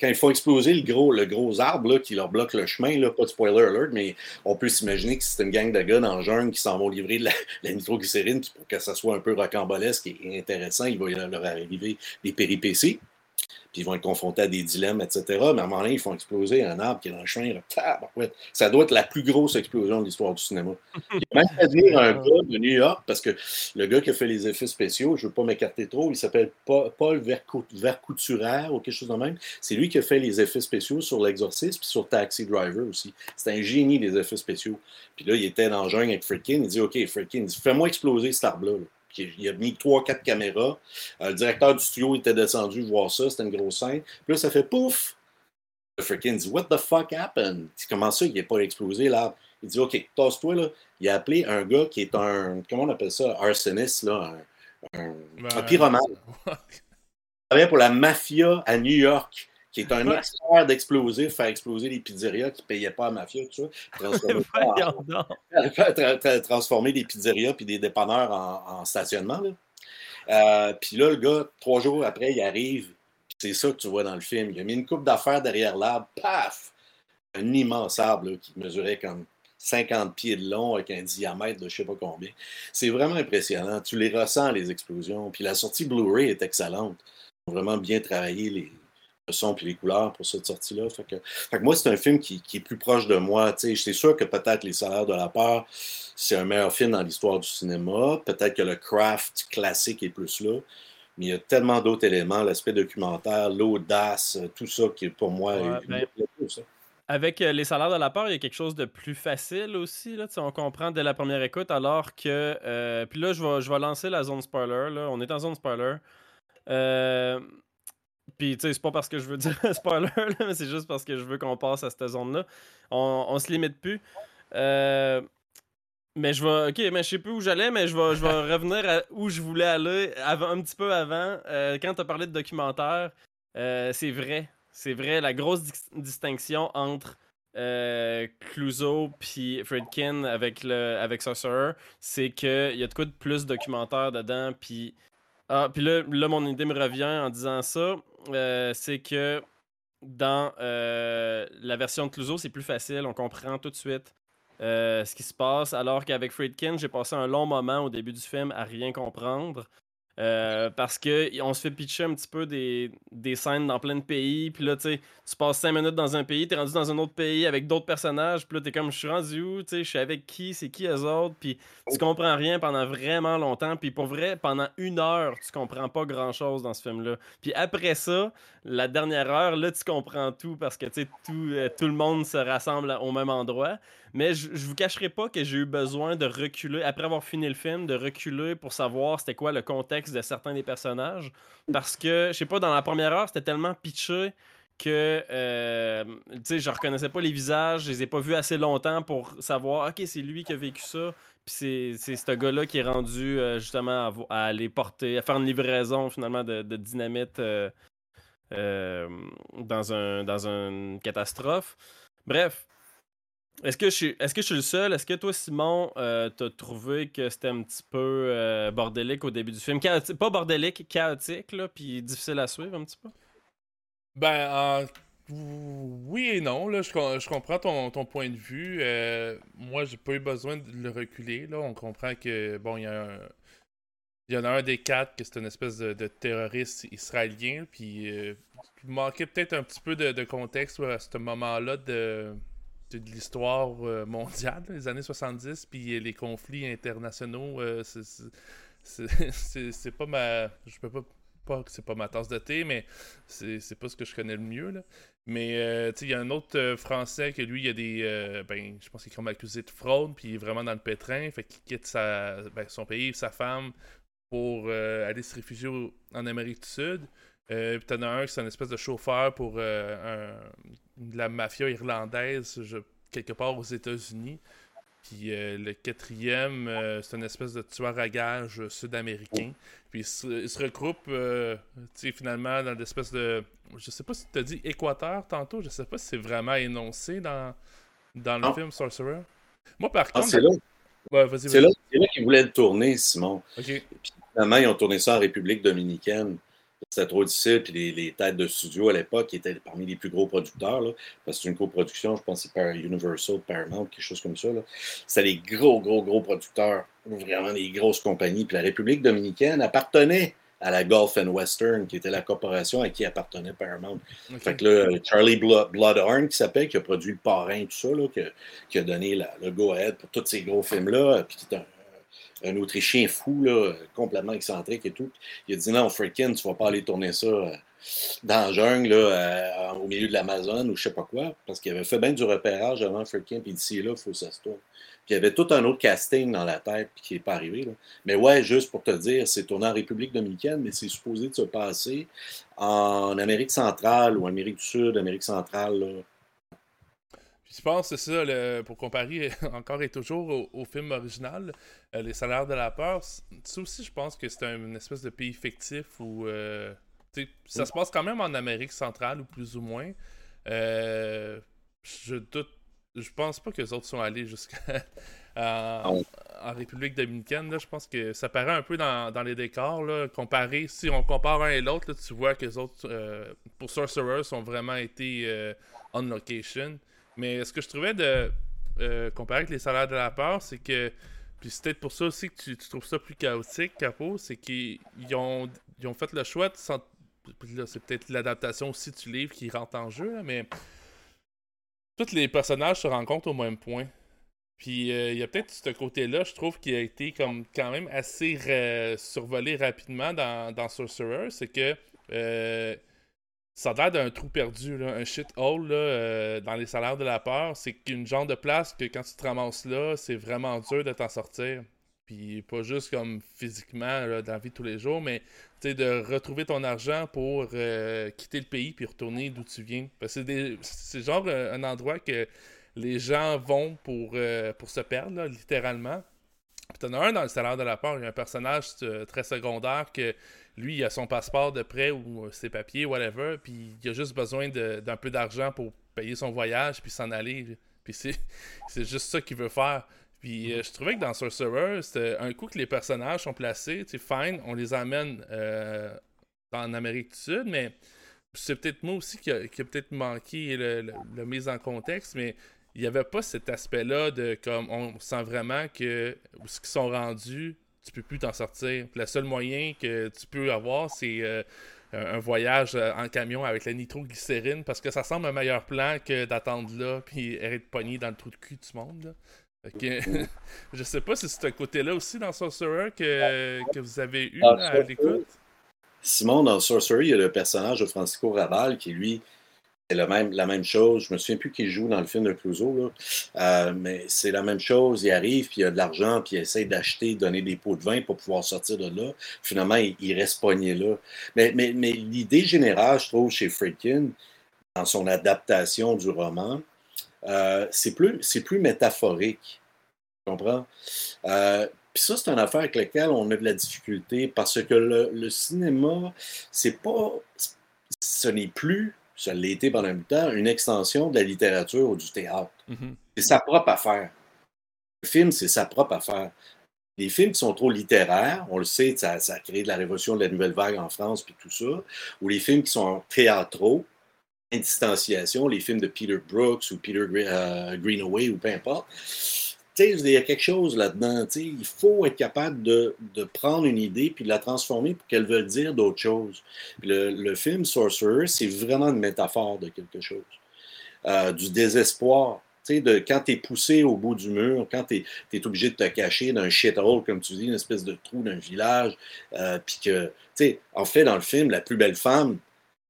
quand ils font exploser le gros, le gros arbre là, qui leur bloque le chemin, là, pas de spoiler alert, mais on peut s'imaginer que c'est une gang de gars dans le jungle qui s'en vont livrer de la, la nitroglycérine pour que ça soit un peu rocambolesque et intéressant. Il va leur arriver des péripéties. Puis ils vont être confrontés à des dilemmes, etc. Mais à un moment donné, ils font exploser un arbre qui est dans le. Tabarouette. Ça doit être la plus grosse explosion de l'histoire du cinéma. [laughs] Il a même venir un gars de New York, parce que le gars qui a fait les effets spéciaux, je ne veux pas m'écarter trop, il s'appelle Pa- Paul Vercou- Vercouturaire ou quelque chose de même. C'est lui qui a fait les effets spéciaux sur L'Exorciste puis sur Taxi Driver aussi. C'est un génie des effets spéciaux. Puis là, il était dans le jungle avec Friedkin. Il dit OK, Friedkin, fais-moi exploser cet arbre-là. là. Il a mis trois, quatre caméras. Euh, le directeur du studio était descendu voir ça. C'était une grosse scène. Puis là, ça fait pouf. Le Friedkin dit What the fuck happened? Comment ça, il n'est pas explosé l'arbre? Il dit OK, tasse-toi là. Il a appelé un gars qui est un. Comment on appelle ça? Arsoniste, là. Un, un, Ben, un pyromane. Il travaillait pour la mafia à New York, qui est un Ouais. expert d'explosifs, faire exploser les pizzerias qui ne payaient pas à la mafia, tout [laughs] ça. [laughs] Transformer, tra- tra- transformer des pizzerias puis des dépanneurs en, en stationnement. Là. Euh, puis là, le gars, trois jours après, il arrive. puis C'est ça que tu vois dans le film. Il a mis une coupe d'affaires derrière l'arbre. Paf! Un immense arbre là, qui mesurait comme 50 pieds de long avec un diamètre de je sais pas combien. C'est vraiment impressionnant. Tu les ressens, les explosions. Puis la sortie Blu-ray est excellente. Ils ont vraiment bien travaillé les, le son et les couleurs pour cette sortie-là. Fait que, fait que moi, c'est un film qui, qui est plus proche de moi. C'est sûr que peut-être Les Salaires de la peur, c'est un meilleur film dans l'histoire du cinéma. Peut-être que le craft classique est plus là. Mais il y a tellement d'autres éléments, l'aspect documentaire, l'audace, euh, tout ça qui est pour moi. Ouais, ben. Avec euh, les salaires de la peur, il y a quelque chose de plus facile aussi. Là, on comprend dès la première écoute, alors que. euh, puis là, je vais, je vais lancer la zone spoiler. Là. On est en zone spoiler. Euh, puis, tu sais, c'est pas parce que je veux dire [laughs] spoiler, là, mais c'est juste parce que je veux qu'on passe à cette zone-là. On, on se limite plus. Euh, mais je vais. Ok, mais je sais plus où j'allais, mais je vais, je vais [laughs] revenir à où je voulais aller avant, un petit peu avant. Euh, quand tu as parlé de documentaire, euh, c'est vrai. C'est vrai, la grosse dis- distinction entre euh, Clouseau puis Friedkin avec, le, avec Sorcerer, c'est qu'il y a de quoi de plus documentaire dedans. Puis ah, puis là, mon idée me revient en disant ça. euh, c'est que dans euh, la version de Clouseau, c'est plus facile. On comprend tout de suite euh, ce qui se passe. Alors qu'avec Friedkin, j'ai passé un long moment au début du film à rien comprendre. Euh, parce que on se fait pitcher un petit peu des, des scènes dans plein de pays. Puis là, tu sais, tu passes 5 minutes dans un pays, t'es rendu dans un autre pays avec d'autres personnages. Puis là, t'es comme, je suis rendu où? Tu sais, je suis avec qui? C'est qui eux autres? Puis tu comprends rien pendant vraiment longtemps. Puis pour vrai, pendant une heure, tu comprends pas grand-chose dans ce film-là. Puis après ça, la dernière heure, là, tu comprends tout parce que, tu sais, tout, euh, tout le monde se rassemble au même endroit. Mais je, je vous cacherai pas que j'ai eu besoin de reculer, après avoir fini le film, de reculer pour savoir c'était quoi le contexte de certains des personnages. Parce que, je sais pas, dans la première heure, c'était tellement pitché que, euh, tu sais, je reconnaissais pas les visages, je les ai pas vus assez longtemps pour savoir, ok, c'est lui qui a vécu ça. Puis c'est, ce gars-là qui est rendu euh, justement à, aller porter, à faire une livraison finalement de, dynamite euh, dans, un, dans une catastrophe. Bref. Est-ce que, je suis, est-ce que je suis le seul? Est-ce que toi, Simon, euh, t'as trouvé que c'était un petit peu euh, bordélique au début du film? Pas bordélique, chaotique, là, puis difficile à suivre un petit peu? Ben, en- oui et non. Là, je, je comprends ton, ton point de vue. Euh, moi, j'ai pas eu besoin de le reculer. Là. On comprend que, bon, il y a un. Il y en a un des quatre que c'est une espèce de, terroriste israélien, puis euh, il manquait peut-être un petit peu de, de contexte à ce moment-là de, de, l'histoire euh, mondiale, les années 70, puis les conflits internationaux. euh, [laughs] c'est- pas ma. Je peux pas pas c'est pas ma tasse de thé, mais c'est pas ce que je connais le mieux. Là. Mais euh, il y a un autre euh, Français que lui, il a des. Ben, je pense qu'il est comme accusé de fraude, puis il est vraiment dans le pétrin. Fait qu'il quitte sa, ben, son pays, sa femme, pour aller se réfugier en Amérique du Sud. Puis t'en as un qui c'est une espèce de chauffeur pour la mafia irlandaise, quelque part aux États-Unis. Puis euh, le quatrième, euh, c'est une espèce de tueur à gage sud-américain. Puis il se, regroupe euh, finalement dans l'espèce de. Je sais pas si tu as dit Équateur tantôt, je sais pas si c'est vraiment énoncé dans, dans le film Sorcerer. Moi par ah, contre. c'est là. c'est là, là qu'ils voulaient le tourner, Simon. Puis, finalement, ils ont tourné ça en République dominicaine c'était trop difficile. Puis les, têtes de studio à l'époque étaient parmi les plus gros producteurs. Là, parce que c'est une coproduction, je pense que c'est par Universal, Paramount, quelque chose comme ça. C'était des gros, gros, gros producteurs. Vraiment des grosses compagnies. Puis la République dominicaine appartenait à la Gulf and Western, qui était la corporation à qui appartenait Paramount. Fait que là, Charlie Bloodhorn, qui s'appelle, qui a produit Le Parrain, tout ça, là, qui, a donné le go-ahead pour tous ces gros films-là, puis qui est un, un Autrichien fou, complètement excentrique et tout. Il a dit non, freaking, tu vas pas aller tourner ça euh, dans la jungle, euh, au milieu de l'Amazon ou je sais pas quoi, parce qu'il avait fait bien du repérage avant freaking, puis d'ici là, il faut que ça se tourne. Puis il y avait tout un autre casting dans la tête, qui n'est pas arrivé. Là. Mais ouais, juste pour te dire, c'est tourné en République dominicaine, mais c'est supposé de se passer en Amérique centrale ou Amérique du Sud, Amérique centrale, là, je pense que c'est ça, pour comparer [laughs] encore et toujours au, film original, euh, Les salaires de la peur, ça aussi, je pense que c'est une espèce de pays fictif où euh, ça se passe quand même en Amérique centrale, ou plus ou moins. Euh, je doute, je pense pas que les autres sont allés jusqu'à en, République dominicaine. Là, je pense que ça paraît un peu dans, les décors. Là, comparé, si on compare un et l'autre, tu vois que les autres, pour Sorcerers, ont vraiment été on location. Mais ce que je trouvais de euh, comparé avec les salaires de la peur, c'est que. Puis c'est peut-être pour ça aussi que tu, trouves ça plus chaotique, Capo, c'est qu'ils ont, ont fait le choix de. C'est peut-être l'adaptation aussi du livre qui rentre en jeu, mais. Tous les personnages se rencontrent au même point. Puis euh, il y a peut-être ce côté-là, je trouve, qui a été comme quand même assez survolé rapidement dans, dans Sorcerer, c'est que euh, ça a l'air d'un trou perdu, un shit hole là, euh, dans les salaires de la peur. C'est qu'une genre de place que quand tu te ramasses là, c'est vraiment dur de t'en sortir. Puis pas juste comme physiquement dans la vie de tous les jours, mais de retrouver ton argent pour euh, quitter le pays puis retourner d'où tu viens. C'est genre euh, un endroit que les gens vont pour, pour se perdre, littéralement. Puis t'en as un dans le salaire de la peur, il y a un personnage très secondaire que lui, il a son passeport de prêt ou euh, ses papiers, whatever, puis il a juste besoin d'un peu d'argent pour payer son voyage, puis s'en aller. Puis c'est [laughs] juste ça qu'il veut faire. Puis euh, je trouvais que dans Sorcerer, c'était un coup que les personnages sont placés, tu fine, on les amène euh, en Amérique du Sud, mais c'est peut-être moi aussi qui a, peut-être manqué le, mise en contexte, mais il n'y avait pas cet aspect-là de comme on sent vraiment que ce qu'ils sont rendus, tu peux plus t'en sortir. Le seul moyen que tu peux avoir, c'est euh, un voyage euh, en camion avec la nitroglycérine parce que ça semble un meilleur plan que d'attendre là puis être pogné dans le trou de cul du monde. [laughs] je sais pas si c'est un côté-là aussi dans Sorcerer que, que vous avez eu à l'écoute. Simon, dans Sorcerer, il y a le personnage de Francisco Raval qui, lui, c'est la même, la même chose. Je me souviens plus qui joue dans le film de Clouseau, euh, mais c'est la même chose. Il arrive, puis il a de l'argent, puis il essaie d'acheter, donner des pots de vin pour pouvoir sortir de là. Finalement, il, reste pogné là. Mais, mais, mais l'idée générale, je trouve, chez Friedkin, dans son adaptation du roman, euh, c'est plus, plus métaphorique. Tu comprends? Euh, puis ça, c'est une affaire avec laquelle on a de la difficulté parce que le, le cinéma, c'est pas. Ce n'est plus ça l'a été pendant un temps, une extension de la littérature ou du théâtre. Mhm. C'est sa propre affaire. Le film, c'est sa propre affaire. Les films qui sont trop littéraires, on le sait, ça, a créé de la révolution de la nouvelle vague en France, puis tout ça, ou les films qui sont théâtraux, distanciation, les films de Peter Brooks ou Peter euh, Greenaway ou peu importe, il y a quelque chose là-dedans. Il faut être capable de, prendre une idée puis de la transformer pour qu'elle veuille dire d'autres choses. Le, film Sorcerer, c'est vraiment une métaphore de quelque chose. Euh, du désespoir. de quand tu es poussé au bout du mur, quand tu es, obligé de te cacher dans un shithole, comme tu dis, une espèce de trou d'un village, euh, puis que, tu sais, en fait, dans le film, la plus belle femme,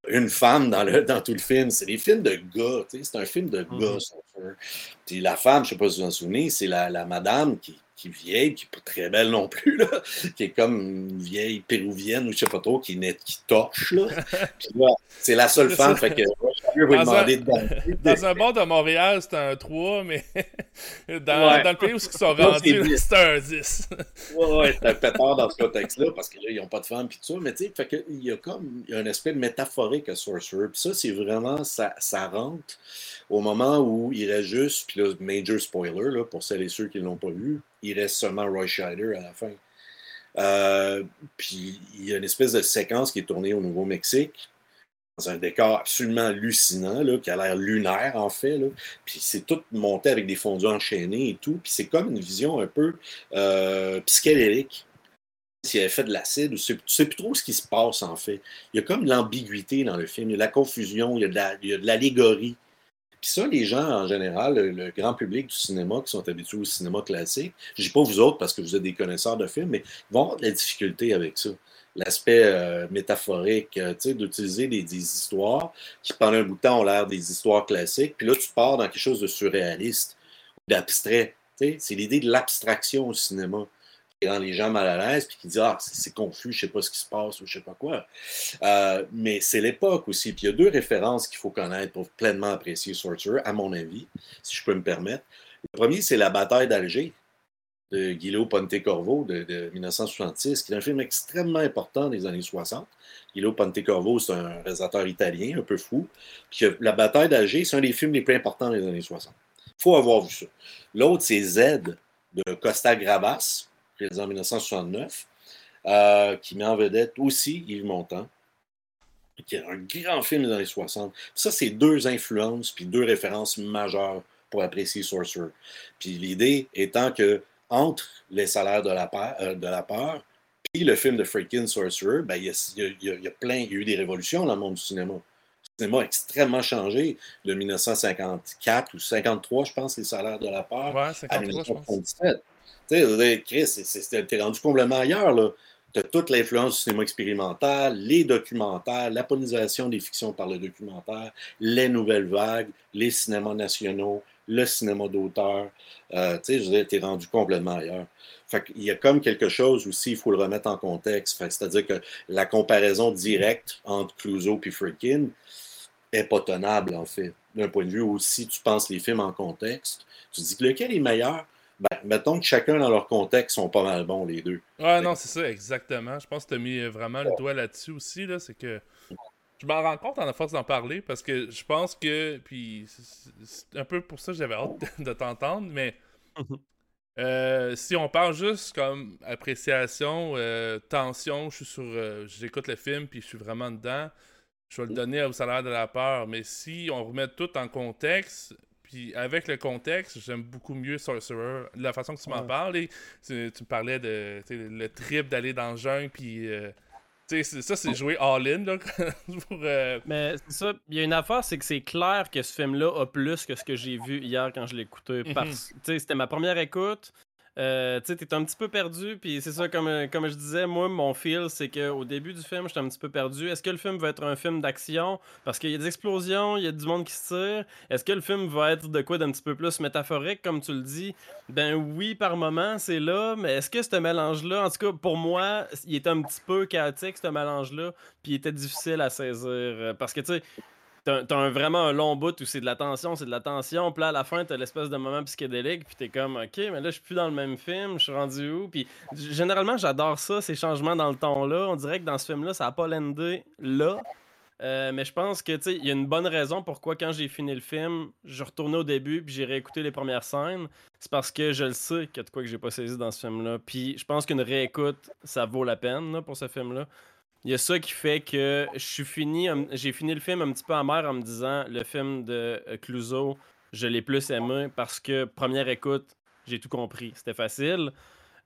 une femme dans, le, dans tout le film, c'est des films de gars, c'est un film de gars, Puis la femme, je sais pas si vous en souvenez, c'est la, la madame qui, qui est vieille, qui n'est pas très belle non plus, là, [laughs] qui est comme une vieille péruvienne ou je sais pas trop, qui, net, qui torche. Là. [laughs] c'est la seule femme, fait que vais demander de Dans un bar de Montréal, c'est un 3, mais [laughs] dans, dans le pays où ils sont rendus, c'est un 10. ouais, ouais, c'est un pétard dans ce contexte-là, parce que là, ils n'ont pas de femme, puis tout ça, mais tu sais, fait que, il y a comme un aspect métaphorique à Sorcerer, puis ça, c'est vraiment, ça, ça rentre au moment où il reste juste, puis là, major spoiler, là, pour celles et ceux qui ne l'ont pas vu, il reste seulement Roy Scheider à la fin. Euh, puis il y a une espèce de séquence qui est tournée au Nouveau-Mexique, dans un décor absolument hallucinant, là, qui a l'air lunaire en fait. Là. Puis c'est tout monté avec des fondus enchaînés et tout. Puis c'est comme une vision un peu euh, psychédélique. S'il avait fait de l'acide, tu sais plus trop ce qui se passe en fait. Il y a comme l'ambiguïté dans le film, il y a de la confusion, il y a de l'allégorie. Puis ça, les gens, en général, le, grand public du cinéma qui sont habitués au cinéma classique, je dis pas vous autres parce que vous êtes des connaisseurs de films, mais ils vont avoir de la difficulté avec ça. L'aspect euh, métaphorique, euh, tu sais, d'utiliser des, histoires qui, pendant un bout de temps, ont l'air des histoires classiques, puis là, tu pars dans quelque chose de surréaliste, d'abstrait. C'est l'idée de l'abstraction au cinéma qui rend les gens mal à l'aise, puis qui dit Ah, c'est confus, je sais pas ce qui se passe ou je sais pas quoi. Euh, mais c'est l'époque aussi. Puis il y a deux références qu'il faut connaître pour pleinement apprécier Sorcerer, à mon avis, si je peux me permettre. Le premier, c'est La bataille d'Alger de Guillaume Pontecorvo de, de 1966, qui est un film extrêmement important des années 60. Guillaume Pontecorvo, c'est un réalisateur italien, un peu fou. Puis La bataille d'Alger, c'est un des films les plus importants des années 60. Il faut avoir vu ça. L'autre, c'est Z de Costa Gravas, réalisé en 1969, euh, qui met en vedette aussi Yves Montand, qui est un grand film des années 60. Ça, c'est deux influences puis deux références majeures pour apprécier Sorcerer. Puis l'idée étant que entre les salaires de la peur, euh, de la peur puis le film de freaking Sorcerer, ben, il, y a, plein, il y a eu des révolutions dans le monde du cinéma. Le cinéma a extrêmement changé de 1954 ou 53, je pense, les salaires de la peur, à 1977. Sais, Chris, t'es rendu complètement ailleurs, là. Tu as toute l'influence du cinéma expérimental, les documentaires, l'aponisation des fictions par le documentaire, les nouvelles vagues, les cinémas nationaux, le cinéma d'auteur. Euh, tu sais, t'es rendu complètement ailleurs. Fait il y a comme quelque chose aussi, il faut le remettre en contexte. C'est-à-dire que la comparaison directe entre Clouseau et Friedkin est pas tenable, en fait. D'un point de vue aussi, tu penses les films en contexte, tu dis que lequel est meilleur? Ben, mettons que chacun dans leur contexte sont pas mal bons, les deux. Ouais, non, c'est ça, exactement. Je pense que tu as mis vraiment le doigt là-dessus aussi. Là, c'est que je m'en rends compte en la force d'en parler parce que je pense que. Puis c'est un peu pour ça que j'avais hâte [laughs] de, t'entendre, mais. Euh, si on parle juste comme appréciation, euh, tension, je suis sur. Euh, j'écoute le film puis je suis vraiment dedans. Je vais le donner au salaire de la peur. Mais si on remet tout en contexte, puis avec le contexte, j'aime beaucoup mieux Sorcerer. La façon que tu m'en parles, tu, me parlais de le trip d'aller dans le jungle, puis. Euh, ça, c'est jouer all-in. [laughs] Euh, Mais c'est ça. Il y a une affaire, c'est que c'est clair que ce film-là a plus que ce que j'ai vu hier quand je l'ai écouté. Mhm. C'était ma première écoute. Euh, tu sais, un petit peu perdu, puis c'est ça, comme, euh, comme je disais, moi, mon feel, c'est qu'au début du film, j'étais un petit peu perdu. Est-ce que le film va être un film d'action? Parce qu'il y a des explosions, il y a du monde qui se tire. Est-ce que le film va être de quoi d'un petit peu plus métaphorique, comme tu le dis? Ben oui, par moment, c'est là, mais est-ce que ce mélange-là, en tout cas, pour moi, il était un petit peu chaotique, ce mélange-là, puis il était difficile à saisir? Parce que, tu sais, T'as vraiment un long bout où c'est de la tension, c'est de la tension. Puis là, à la fin, t'as l'espèce de moment psychédélique. Puis t'es comme, OK, mais là, je suis plus dans le même film. Je suis rendu où? Puis généralement, j'adore ça, ces changements dans le ton-là. On dirait que dans ce film-là, ça a pas l'endé là. Euh, mais je pense que, tu il y a une bonne raison pourquoi, quand j'ai fini le film, je retournais au début puis j'ai réécouté les premières scènes. C'est parce que je le sais qu'il y a de quoi que j'ai pas saisi dans ce film-là. Puis je pense qu'une réécoute, ça vaut la peine pour ce film-là. Il y a ça qui fait que je suis fini, j'ai fini le film un petit peu amer en me disant le film de euh, Clouseau, je l'ai plus aimé parce que première écoute, j'ai tout compris. C'était facile.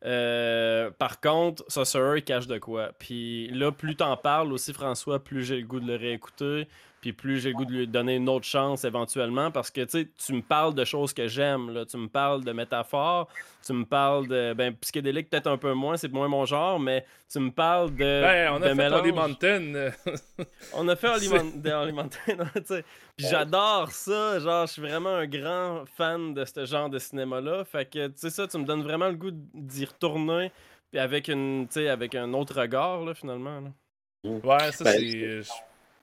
Euh, par contre, ça, il cache de quoi. Puis là, plus t'en parles aussi, François, plus j'ai le goût de le réécouter. Puis plus j'ai le goût de lui donner une autre chance éventuellement, parce que tu me parles de choses que j'aime, là. tu me parles de métaphores, tu me parles de ben, psychédélique peut-être un peu moins, c'est moins mon genre, mais tu me parles de. Ben, on a fait mélange. Holly Mountain. [laughs] on a fait Holly, Mountain, [laughs] Puis j'adore ça, genre je suis vraiment un grand fan de ce genre de cinéma-là. Fait que tu sais ça, tu me donnes vraiment le goût d'y retourner, puis avec une, avec un autre regard là, finalement. Ouais, ça ben, c'est.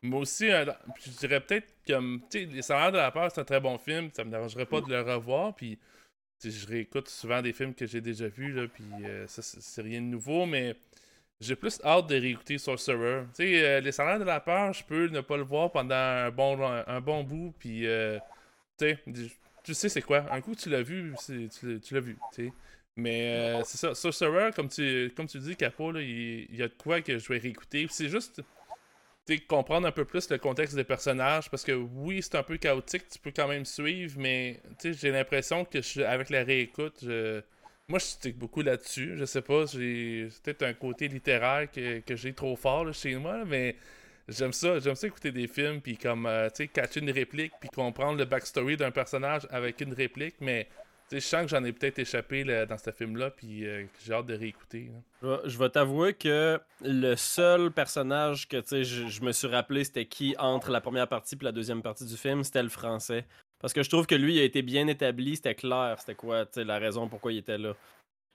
Moi aussi, euh, je dirais peut-être que Les Salaires de la peur, c'est un très bon film. Ça me dérangerait pas de le revoir. Puis je réécoute souvent des films que j'ai déjà vus, là, puis euh, ça, c'est rien de nouveau, mais j'ai plus hâte de réécouter Sorcerer. Tu sais, euh, Les Salaires de la peur, je peux ne pas le voir pendant un bon, un, bon bout, puis tu sais, tu sais c'est quoi? Un coup, tu l'as vu, tu, tu l'as vu, tu sais. Mais c'est ça, Sorcerer, comme tu, comme tu dis, Capo, il y a de quoi que je vais réécouter. C'est juste comprendre un peu plus le contexte des personnages parce que oui, c'est un peu chaotique, tu peux quand même suivre, mais j'ai l'impression que je, avec la réécoute, je, moi je stick beaucoup là-dessus. Je sais pas, j'ai peut-être un côté littéraire que, j'ai trop fort chez moi, mais j'aime ça, j'aime ça écouter des films puis comme euh, tu sais catcher une réplique puis comprendre le backstory d'un personnage avec une réplique, mais je sens que j'en ai peut-être échappé dans ce film-là, puis euh, j'ai hâte de réécouter. Je vais, t'avouer que le seul personnage que je, je me suis rappelé, c'était qui entre la première partie et la deuxième partie du film, c'était le français. Parce que je trouve que lui, il a été bien établi, c'était clair, c'était quoi la raison pourquoi il était là.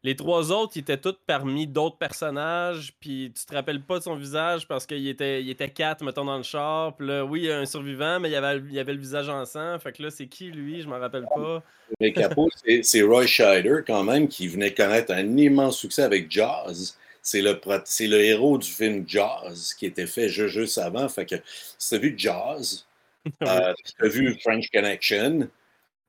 Les trois autres, ils étaient tous parmi d'autres personnages, puis tu te rappelles pas de son visage parce qu'il était, il était quatre, mettons, dans le char. Puis là, oui, il y a un survivant, mais il y avait, il y avait le visage en sang. Fait que là, c'est qui, lui? Je m'en rappelle pas. Mais Capot, [laughs] c'est Roy Scheider, quand même, qui venait connaître un immense succès avec Jazz. C'est le, le héros du film Jazz qui était fait juste, avant. Fait que si t'as vu Jazz, [laughs] euh, tu as vu French Connection.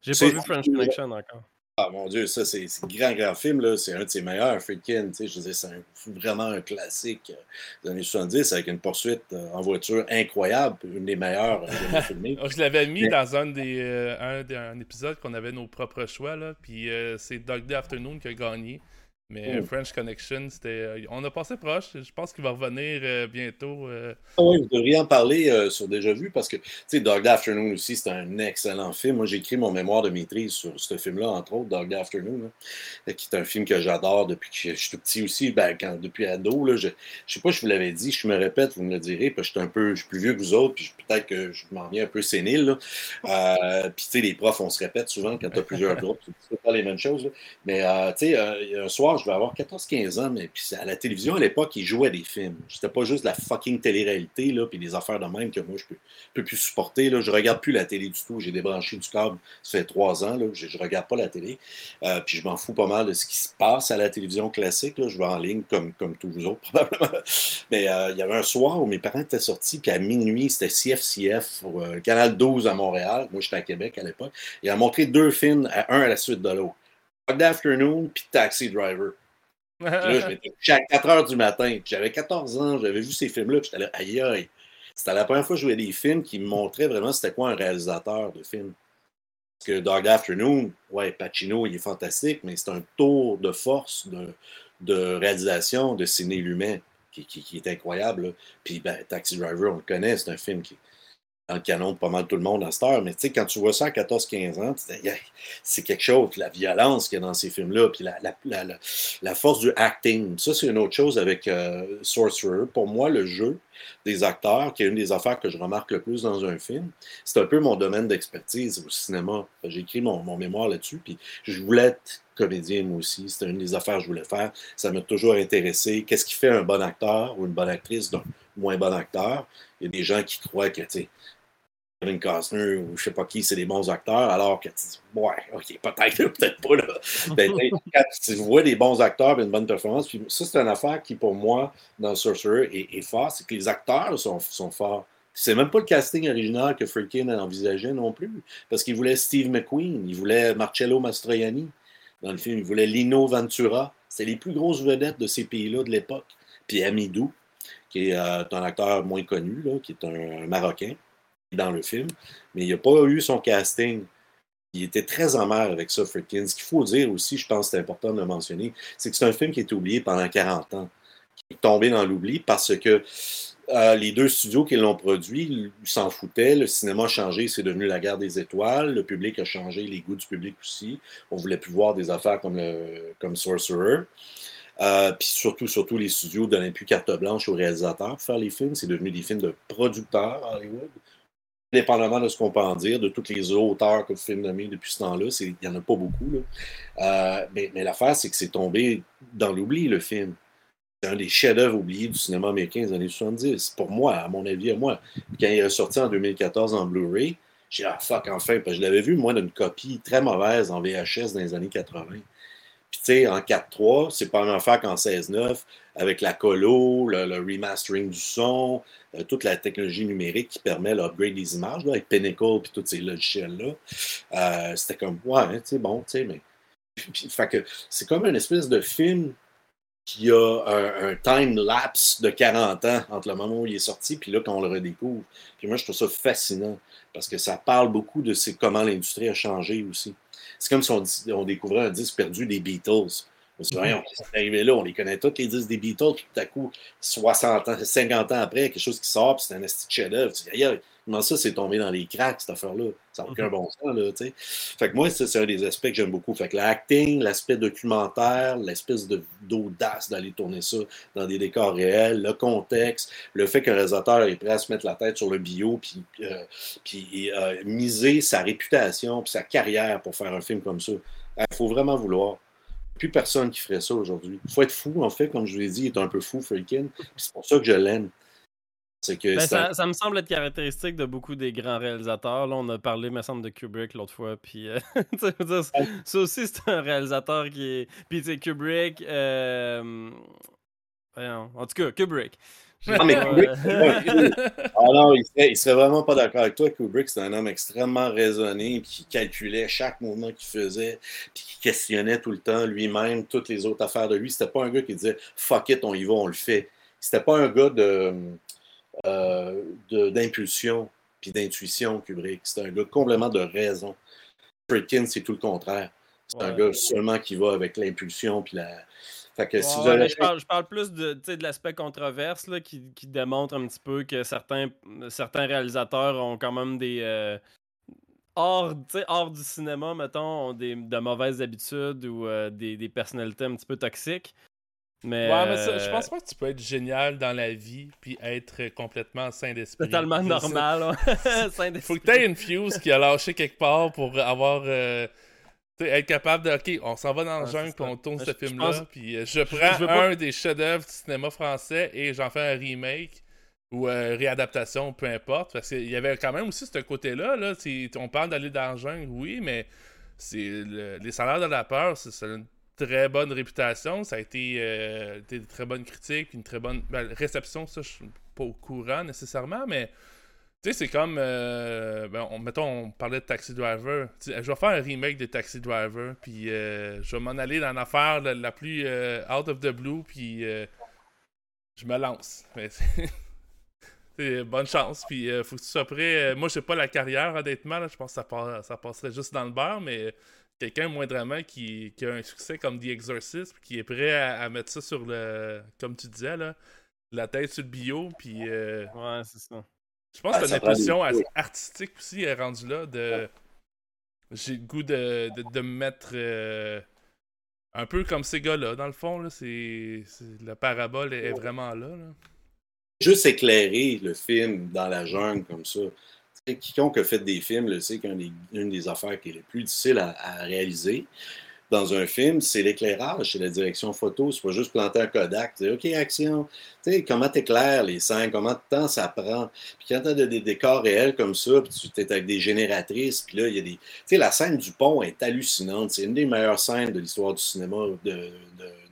J'ai pas vu French Connection encore. Ah mon Dieu, ça, c'est un grand, grand film. là. C'est un de ses meilleurs, Friedkin. Je veux c'est vraiment un classique euh, des années 70 avec une poursuite euh, en voiture incroyable, une des meilleures euh, [laughs] filmées. Je l'avais mis dans un des, un, épisode qu'on avait nos propres choix. Là, puis c'est Dog Day Afternoon qui a gagné. Mais French Connection, c'était. Euh, on a passé proche. Je pense qu'il va revenir euh, bientôt. Euh. Ah oui, vous devriez en parler sur Déjà Vu parce que, tu sais, Dog Afternoon aussi, c'est un excellent film. Moi, j'ai écrit mon mémoire de maîtrise sur ce film-là, entre autres, Dog Afternoon, qui est un film que j'adore depuis que je suis tout petit aussi, ben, quand, depuis ado. Là, je, je sais pas si je vous l'avais dit, je me répète, vous me le direz, parce que je suis un peu je suis plus vieux que vous autres, puis peut-être que je m'en viens un peu sénile. puis, tu sais, les profs, on se répète souvent quand [laughs] tu as plusieurs groupes, c'est pas les mêmes choses. Mais, tu sais, un soir, je vais avoir 14-15 ans, mais puis à la télévision, à l'époque, ils jouaient des films. C'était pas juste la fucking télé-réalité, là, puis des affaires de même que moi, je peux, peux plus supporter. Là. Je regarde plus la télé du tout. J'ai débranché du câble, ça fait trois ans, là, je, je regarde pas la télé. Euh, puis je m'en fous pas mal de ce qui se passe à la télévision classique. Là. Je vais en ligne comme, comme tous vous autres, [laughs] probablement. Mais euh, il y avait un soir où mes parents étaient sortis, puis à minuit, c'était CFCF, euh, Canal 12 à Montréal. Moi, j'étais à Québec à l'époque. Il a montré deux films, un à la suite de l'autre. Dog Afternoon puis Taxi Driver. là, je à 4 h du matin. J'avais 14 ans, j'avais vu ces films-là, j'étais là, aïe aïe. C'était la première fois que je voyais des films qui me montraient vraiment c'était quoi un réalisateur de film. Parce que Dog Afternoon, ouais, Pacino, il est fantastique, mais c'est un tour de force de, de réalisation de ciné humain qui, qui, est incroyable. Puis ben, Taxi Driver, on le connaît, c'est un film qui, dans le canon de pas mal tout le monde à cette heure. Mais tu sais, quand tu vois ça à 14-15 ans, c'est quelque chose, la violence qu'il y a dans ces films-là, puis la, force du acting. Ça, c'est une autre chose avec euh, Sorcerer. Pour moi, le jeu des acteurs, qui est une des affaires que je remarque le plus dans un film, c'est un peu mon domaine d'expertise au cinéma. J'ai écrit mon, mon mémoire là-dessus, puis je voulais être comédien, moi aussi. C'était une des affaires que je voulais faire. Ça m'a toujours intéressé. Qu'est-ce qui fait un bon acteur ou une bonne actrice d'un moins bon acteur? Il y a des gens qui croient que, tu sais, Kevin Costner ou je sais pas qui, c'est des bons acteurs, alors que tu dis, ouais, ok, peut-être, [laughs] peut-être pas là. Ben, [laughs] quand tu vois des bons acteurs et une bonne performance, puis ça, c'est une affaire qui, pour moi, dans Sorcerer, est, est fort, c'est que les acteurs sont, sont forts. C'est même pas le casting original que Friedkin a envisagé non plus, parce qu'il voulait Steve McQueen, il voulait Marcello Mastroianni dans le film, il voulait Lino Ventura. C'est les plus grosses vedettes de ces pays-là de l'époque. Puis Amidou, qui est euh, un acteur moins connu, là, qui est un Marocain dans le film, mais il n'a pas eu son casting. Il était très amer avec ça, Friedkin. Ce qu'il faut dire aussi, je pense que c'est important de le mentionner, c'est que c'est un film qui est oublié pendant 40 ans, qui est tombé dans l'oubli parce que Euh, les deux studios qui l'ont produit s'en foutaient. Le cinéma a changé, c'est devenu la guerre des étoiles. Le public a changé, les goûts du public aussi. On voulait plus voir des affaires comme, le, comme Sorcerer. Euh, puis surtout, surtout, les studios donnaient plus carte blanche aux réalisateurs pour faire les films. C'est devenu des films de producteurs à Hollywood. Indépendamment de ce qu'on peut en dire, de tous les auteurs que vous faites nommer depuis ce temps-là, il n'y en a pas beaucoup. Euh, mais, mais l'affaire, c'est que c'est tombé dans l'oubli, le film. C'est un des chefs-d'œuvre oubliés du cinéma américain des années 70. Pour moi, à mon avis, à moi. Quand il est sorti en 2014 en Blu-ray, j'ai dit, ah fuck, enfin, parce que je l'avais vu, moi, d'une copie très mauvaise en VHS dans les années 80. Puis, tu sais, en 4.3, c'est pas la même affaire qu'en 16.9, avec la colo, le, remastering du son, euh, toute la technologie numérique qui permet l'upgrade des images, avec Pinnacle et tous ces logiciels-là. Euh, c'était comme, ouais, tu sais, bon, tu sais, mais. que c'est comme une espèce de film qui a un, time lapse de 40 ans entre le moment où il est sorti puis là, quand on le redécouvre. Puis moi, je trouve ça fascinant parce que ça parle beaucoup de comment l'industrie a changé aussi. C'est comme si on, découvrait un disque perdu des Beatles. On se dit, mm-hmm. c'est arrivé là, on les connaît tous, les disques des Beatles, puis tout à coup, 60 ans, 50 ans après, quelque chose qui sort, puis c'est un esti chef-d'œuvre. Comment ça, c'est tombé dans les cracks, cette affaire-là? Ça n'a aucun mhm. bon sens, là, tu sais. Fait que moi, c'est un des aspects que j'aime beaucoup. Fait que l'acting, l'aspect documentaire, l'espèce d'audace d'aller tourner ça dans des décors réels, le contexte, le fait qu'un réalisateur est prêt à se mettre la tête sur le bio, puis, euh, puis euh, miser sa réputation, puis sa carrière pour faire un film comme ça. Il faut vraiment vouloir plus personne qui ferait ça aujourd'hui. Il faut être fou, en fait, comme je vous l'ai dit, il est un peu fou, Freakin. C'est pour ça que je l'aime. Ben, ça, me semble être caractéristique de beaucoup des grands réalisateurs. Là, on a parlé, me semble, de Kubrick l'autre fois. Puis, euh, [laughs] ça aussi, c'est un réalisateur qui est. Puis, tu sais, Kubrick. Euh... En tout cas, Kubrick. Ah, mais [laughs] Kubrick, ah non, il serait, serait vraiment pas d'accord avec toi. Kubrick, c'est un homme extrêmement raisonné, qui calculait chaque mouvement qu'il faisait, puis qui questionnait tout le temps lui-même toutes les autres affaires de lui. C'était pas un gars qui disait fuck it, on y va, on le fait. C'était pas un gars de euh, d'impulsion puis d'intuition, Kubrick. C'est un gars complètement de raison. Friedkin, c'est tout le contraire. C'est un gars seulement qui va avec l'impulsion puis la. Fait que si je, parle, je, parle, plus de, de l'aspect controverse là, qui, qui, démontre un petit peu que certains, certains réalisateurs ont quand même des. Euh, hors, hors du cinéma, mettons, ont des, de mauvaises habitudes ou euh, des, des personnalités un petit peu toxiques. Mais, ouais, mais je pense pas que tu peux être génial dans la vie puis être complètement sain d'esprit. Totalement normal. Il [laughs] Faut que tu aies une fuse qui a lâché quelque part pour avoir. Euh, être capable de. Ok, on s'en va dans le jungle puis on tourne ce film-là. Puis euh, je prends un des chefs-d'œuvre du cinéma français et j'en fais un remake ou euh, réadaptation, peu importe. Parce qu'il y avait quand même aussi ce côté-là. Là, on parle d'aller dans le jungle, oui, mais c'est les salaires de la peur, c'est très bonne réputation. Ça a été, euh, des très bonnes critiques, une très bonne ben, réception. Ça, je suis pas au courant nécessairement, mais tu sais, c'est comme. Euh, ben, mettons, on parlait de Taxi Driver. je vais faire un remake de Taxi Driver, puis euh, je vais m'en aller dans l'affaire la, plus out of the blue, puis je me lance. [laughs] bonne chance, puis faut que tu sois prêt. moi, j'ai pas la carrière, honnêtement. je pense que ça, ça passerait juste dans le beurre, mais quelqu'un moindrement qui, qui, a un succès comme The Exorcist, qui est prêt à, mettre ça sur le, comme tu disais, là, la tête sur le bio, puis... Euh, ouais, c'est ça. Je pense ah, que une impression artistique aussi est rendue là, de... J'ai le goût de, de, me mettre... Euh, un peu comme ces gars-là, dans le fond, là, c'est... La parabole est, vraiment là, là. Juste éclairer le film dans la jungle comme ça quiconque a fait des films le sait qu'une des, affaires qui est les plus difficiles à, réaliser dans un film, c'est l'éclairage, c'est la direction photo. C'est pas juste planter un Kodak, dire OK, action. Tu sais, comment t'éclaires les scènes, comment de temps ça prend. Puis quand t'as des, des décors réels comme ça, puis tu es avec des génératrices, puis là, il y a des. Tu sais, la scène du pont est hallucinante. C'est une des meilleures scènes de l'histoire du cinéma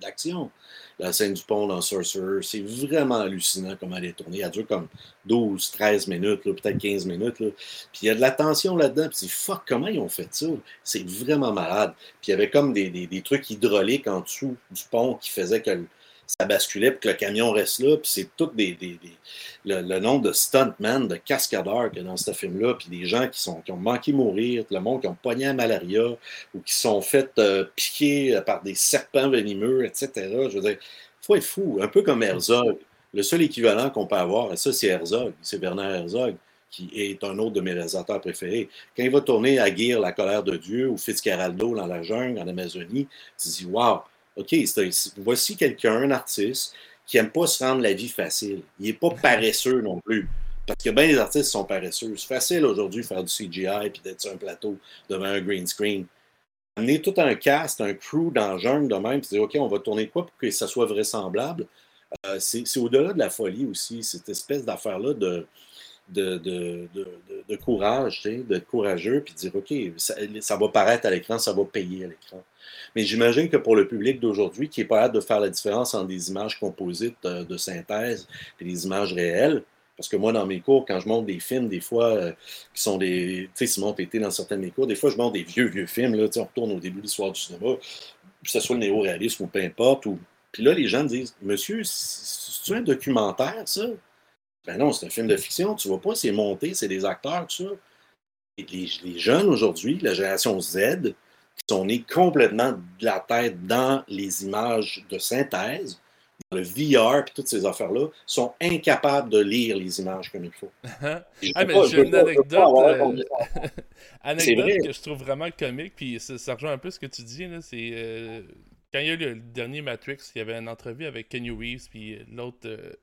d'action la scène du pont dans Sorcerer. C'est vraiment hallucinant comment elle est tournée. Elle dure comme 12, 13 minutes, peut-être 15 minutes. Puis il y a de la tension là-dedans. Puis fuck, comment ils ont fait ça? C'est vraiment malade. Puis il y avait comme des, des, trucs hydrauliques en dessous du pont qui faisaient que ça basculait pour que le camion reste là. Puis c'est tout des, des, le, nombre de stuntmen, de cascadeurs qu'il y dans ce film-là, puis des gens qui, sont, qui ont manqué mourir, le monde qui ont pogné à malaria ou qui sont fait euh, piquer par des serpents venimeux, etc. Je veux dire, faut être fou, un peu comme Herzog. Le seul équivalent qu'on peut avoir, et ça, c'est Herzog, c'est Bernard Herzog, qui est un autre de mes réalisateurs préférés. Quand il va tourner à La colère de Dieu, ou Fitzcarraldo dans la jungle, en Amazonie, tu te dis, wow, OK, voici quelqu'un, un artiste, qui n'aime pas se rendre la vie facile. Il n'est pas [laughs] paresseux non plus. Parce que bien les artistes sont paresseux. C'est facile aujourd'hui de faire du CGI et d'être sur un plateau devant un green screen. Amener tout un cast, un crew dans le jungle de même, puis dire OK, on va tourner quoi pour que ça soit vraisemblable? Euh, c'est au-delà de la folie aussi, cette espèce d'affaire-là de, de, de, de, courage, d'être courageux, puis dire OK, ça, va paraître à l'écran, ça va payer à l'écran. Mais j'imagine que pour le public d'aujourd'hui, qui n'est pas hâte de faire la différence entre des images composites euh, de synthèse et des images réelles, parce que moi, dans mes cours, quand je monte des films, des fois, euh, qui sont des. Tu sais, Simon, tu été dans certains de mes cours, des fois, je monte des vieux, vieux films, là, on retourne au début de l'histoire du cinéma, que ce soit le néo-réalisme ou peu importe. Puis là, les gens disent Monsieur, c'est un documentaire, ça Ben non, c'est un film de fiction, tu vois pas, c'est monté, c'est des acteurs, tout ça. Et les, les jeunes aujourd'hui, la génération Z, qui sont nés complètement de la tête dans les images de synthèse, le VR et toutes ces affaires-là, sont incapables de lire les images comme il faut. [laughs] ah, mais j'ai une anecdote, euh, [laughs] anecdote que je trouve vraiment comique, puis ça, rejoint un peu ce que tu dis. C'est euh, quand il y a eu le, dernier Matrix, il y avait une entrevue avec Kenny Reeves, puis l'autre, euh,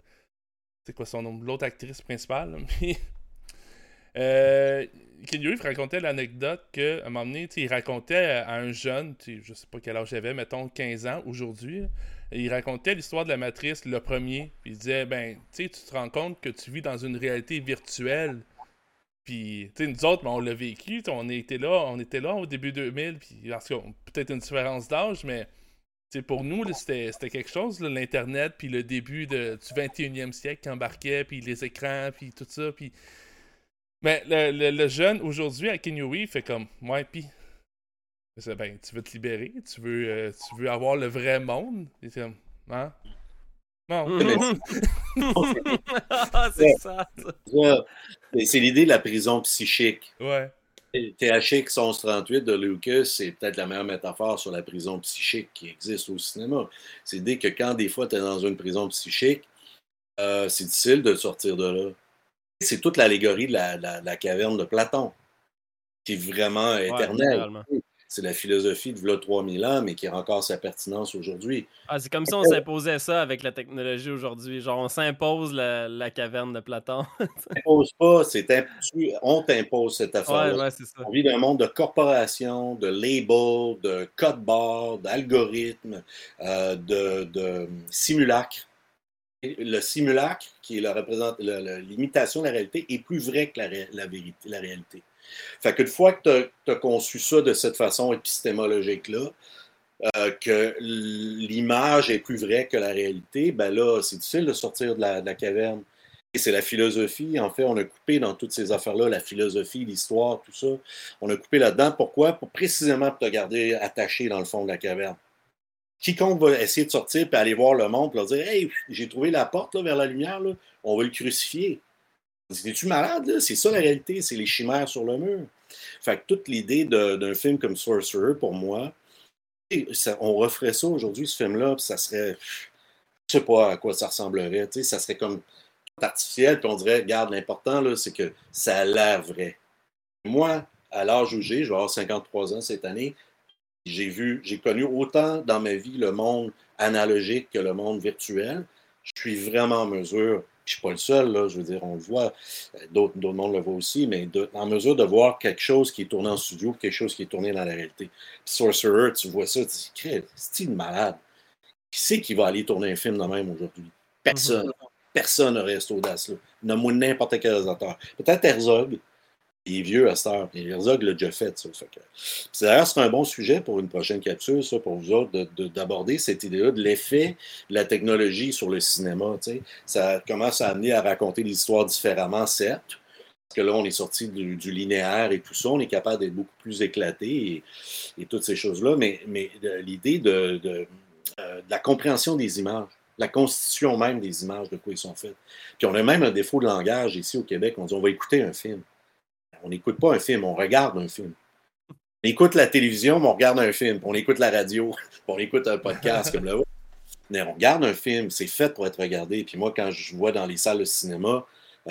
c'est quoi son nom, l'autre actrice principale. [laughs] euh, Kenny Reeves racontait l'anecdote qu'à un moment donné, il racontait à un jeune, je sais pas quel âge j'avais, mettons 15 ans aujourd'hui, il racontait l'histoire de la matrice, le premier. Il disait, ben, tu te rends compte que tu vis dans une réalité virtuelle. Puis, tu nous autres, ben, on l'a vécu, on était là, on était là au début 2000, puis parce que peut-être une différence d'âge, mais pour nous, c'était quelque chose, l'Internet, puis le début de, du 21e siècle qui embarquait, puis les écrans, puis tout ça, puis... Mais le, jeune, aujourd'hui, à Kenyui, fait comme, ouais, puis ben, tu veux te libérer, tu veux, euh, tu veux avoir le vrai monde? hein? Non. [laughs] c'est [laughs] ça. C'est l'idée de la prison psychique. Ouais. THX 1138 de Lucas, c'est peut-être la meilleure métaphore sur la prison psychique qui existe au cinéma. C'est l'idée que quand des fois tu es dans une prison psychique, euh, c'est difficile de sortir de là. C'est toute l'allégorie de la, caverne de Platon, qui est vraiment éternelle c'est la philosophie de là 3000 ans, mais qui a encore sa pertinence aujourd'hui. Ah, c'est comme si on s'imposait ça avec la technologie aujourd'hui. Genre, on s'impose la, caverne de Platon. [laughs] on s'impose pas, c'est on t'impose cette affaire. Ouais, ouais, ça. On vit dans un monde de corporations, de labels, de code barres, d'algorithmes, euh, de, de simulacres. Le simulacre, qui est l'imitation de la réalité, est plus vrai que la, la, vérité, la réalité. Fait qu'une fois que tu as, conçu ça de cette façon épistémologique-là, euh, que l'image est plus vraie que la réalité, ben là, c'est difficile de sortir de la, caverne. Et c'est la philosophie. En fait, on a coupé dans toutes ces affaires-là, la philosophie, l'histoire, tout ça. On a coupé là-dedans. Pourquoi? Pour précisément te garder attaché dans le fond de la caverne. Quiconque va essayer de sortir et aller voir le monde pour leur dire Hey, j'ai trouvé la porte vers la lumière, on va le crucifier. Es-tu malade? C'est ça la réalité, c'est les chimères sur le mur. Fait que toute l'idée d'un film comme Sorcerer, pour moi, on referait ça aujourd'hui, ce film-là, ça serait. Je sais pas à quoi ça ressemblerait. Ça serait comme artificiel, puis on dirait, regarde, l'important, c'est que ça a l'air vrai. Moi, à l'âge où j'ai, je vais avoir 53 ans cette année, j'ai vu, j'ai connu autant dans ma vie le monde analogique que le monde virtuel. Je suis vraiment en mesure je ne suis pas le seul, là, je veux dire, on le voit, euh, d'autres, d'autres monde le voient aussi, mais en mesure de voir quelque chose qui est tourné en studio, quelque chose qui est tourné dans la réalité. Puis Sorcerer, tu vois ça, tu dis, c'est une malade? Qui c'est qui va aller tourner un film de même aujourd'hui? Personne. Mm-hmm. Personne n'aurait cette audace-là. Nomme-moi n'importe quel réalisateur. Peut-être Herzog, il est vieux à cette heure. Herzog l'a déjà fait, ça. D'ailleurs, c'est un bon sujet pour une prochaine capsule, ça, pour vous autres, d'aborder cette idée-là de l'effet de la technologie sur le cinéma. Ça commence à amener à raconter l'histoire différemment, certes. Parce que là, on est sorti du, linéaire et tout ça, on est capable d'être beaucoup plus éclaté et, toutes ces choses-là. Mais, l'idée euh, de la compréhension des images la constitution même des images, de quoi ils sont faits. Puis on a même un défaut de langage ici au Québec. On dit on va écouter un film. On n'écoute pas un film, on regarde un film. On écoute la télévision, mais on regarde un film. On écoute la radio, [laughs] on écoute un podcast comme là Mais on regarde un film, c'est fait pour être regardé. Puis moi, quand je vois dans les salles de cinéma,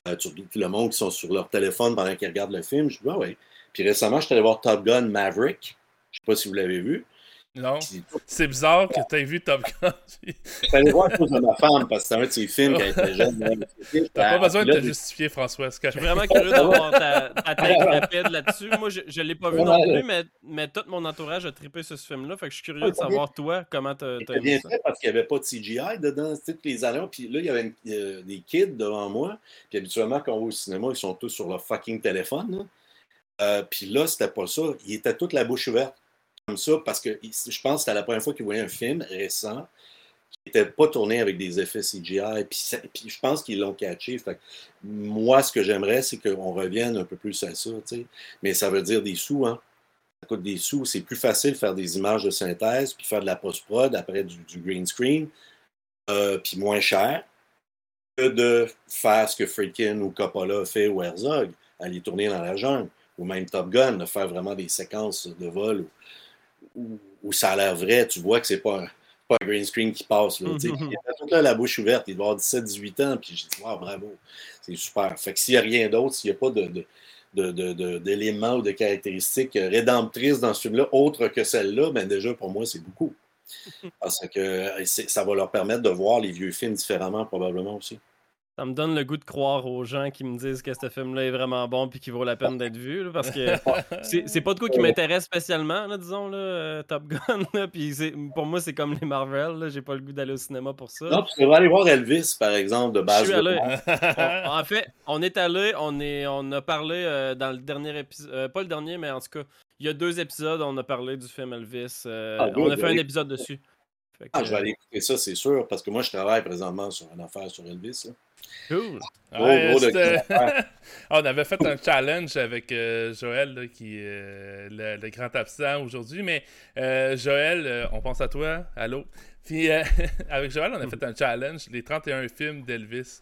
euh, tout le monde qui sont sur leur téléphone pendant qu'ils regardent le film, je dis, ah ouais. Puis récemment, je suis allé voir Top Gun Maverick. Je sais pas si vous l'avez vu. Non. C'est bizarre que tu aies vu Top Gun. [laughs] Allé voir à cause de ma femme parce que c'était un de ses films quand elle était jeune. T'as pas besoin de te justifier, François. Je suis vraiment curieux d'avoir ta, ta [laughs] tête rapide là-dessus. Moi, je, ne l'ai pas vu non plus, mais, mais tout mon entourage a trippé sur ce film-là. Fait que je suis curieux de savoir, toi, comment tu as bien fait parce qu'il n'y avait pas de CGI dedans. Toutes les allons. Puis là, il y avait des kids devant moi. Puis habituellement, quand on va au cinéma, ils sont tous sur leur fucking téléphone. Euh, puis là, c'était pas ça. Ils étaient toute la bouche ouverte comme ça parce que je pense que c'était la première fois qu'ils voyaient un film récent qui n'était pas tourné avec des effets CGI. Puis, je pense qu'ils l'ont catché. moi, ce que j'aimerais, c'est qu'on revienne un peu plus à ça. Mais ça veut dire des sous. Hein? Ça coûte des sous. C'est plus facile de faire des images de synthèse puis faire de la post-prod après du, green screen. Euh, puis moins cher que de faire ce que Friedkin ou Coppola fait ou Herzog, aller tourner dans la jungle, ou même Top Gun, de faire vraiment des séquences de vol où, ça a l'air vrai, tu vois que c'est pas, pas un green screen qui passe. Là, Il a tout là la bouche ouverte, il doit avoir 17-18 ans, puis j'ai dit, wow, bravo, c'est super. Fait que s'il n'y a rien d'autre, s'il n'y a pas de, de d'éléments ou de caractéristiques rédemptrices dans ce film-là, autre que celle-là, ben déjà pour moi, c'est beaucoup. [laughs] Parce que ça va leur permettre de voir les vieux films différemment, probablement aussi. Ça me donne le goût de croire aux gens qui me disent que ce film-là est vraiment bon puis qu'il vaut la peine d'être vu. parce que [laughs] c'est pas de quoi qui m'intéresse spécialement, disons, là, euh, Top Gun. puis pour moi, c'est comme les Marvel. J'ai pas le goût d'aller au cinéma pour ça. Non, tu devrais aller voir Elvis, par exemple, de base. en fait, on est allé, on, est, on a parlé euh, dans le dernier épisode. Euh, pas le dernier, mais en tout cas, il y a deux épisodes, on a parlé du film Elvis. Ah, on a fait un épisode dessus. ah, je vais aller écouter ça, c'est sûr, parce que moi, je travaille présentement sur une affaire sur Elvis. Cool. [laughs] on avait fait un challenge avec euh, Joël, qui est euh, le, grand absent aujourd'hui. Mais euh, Joël, on pense à toi. Allô? Puis [laughs] avec Joël, on a fait un challenge, les 31 films d'Elvis.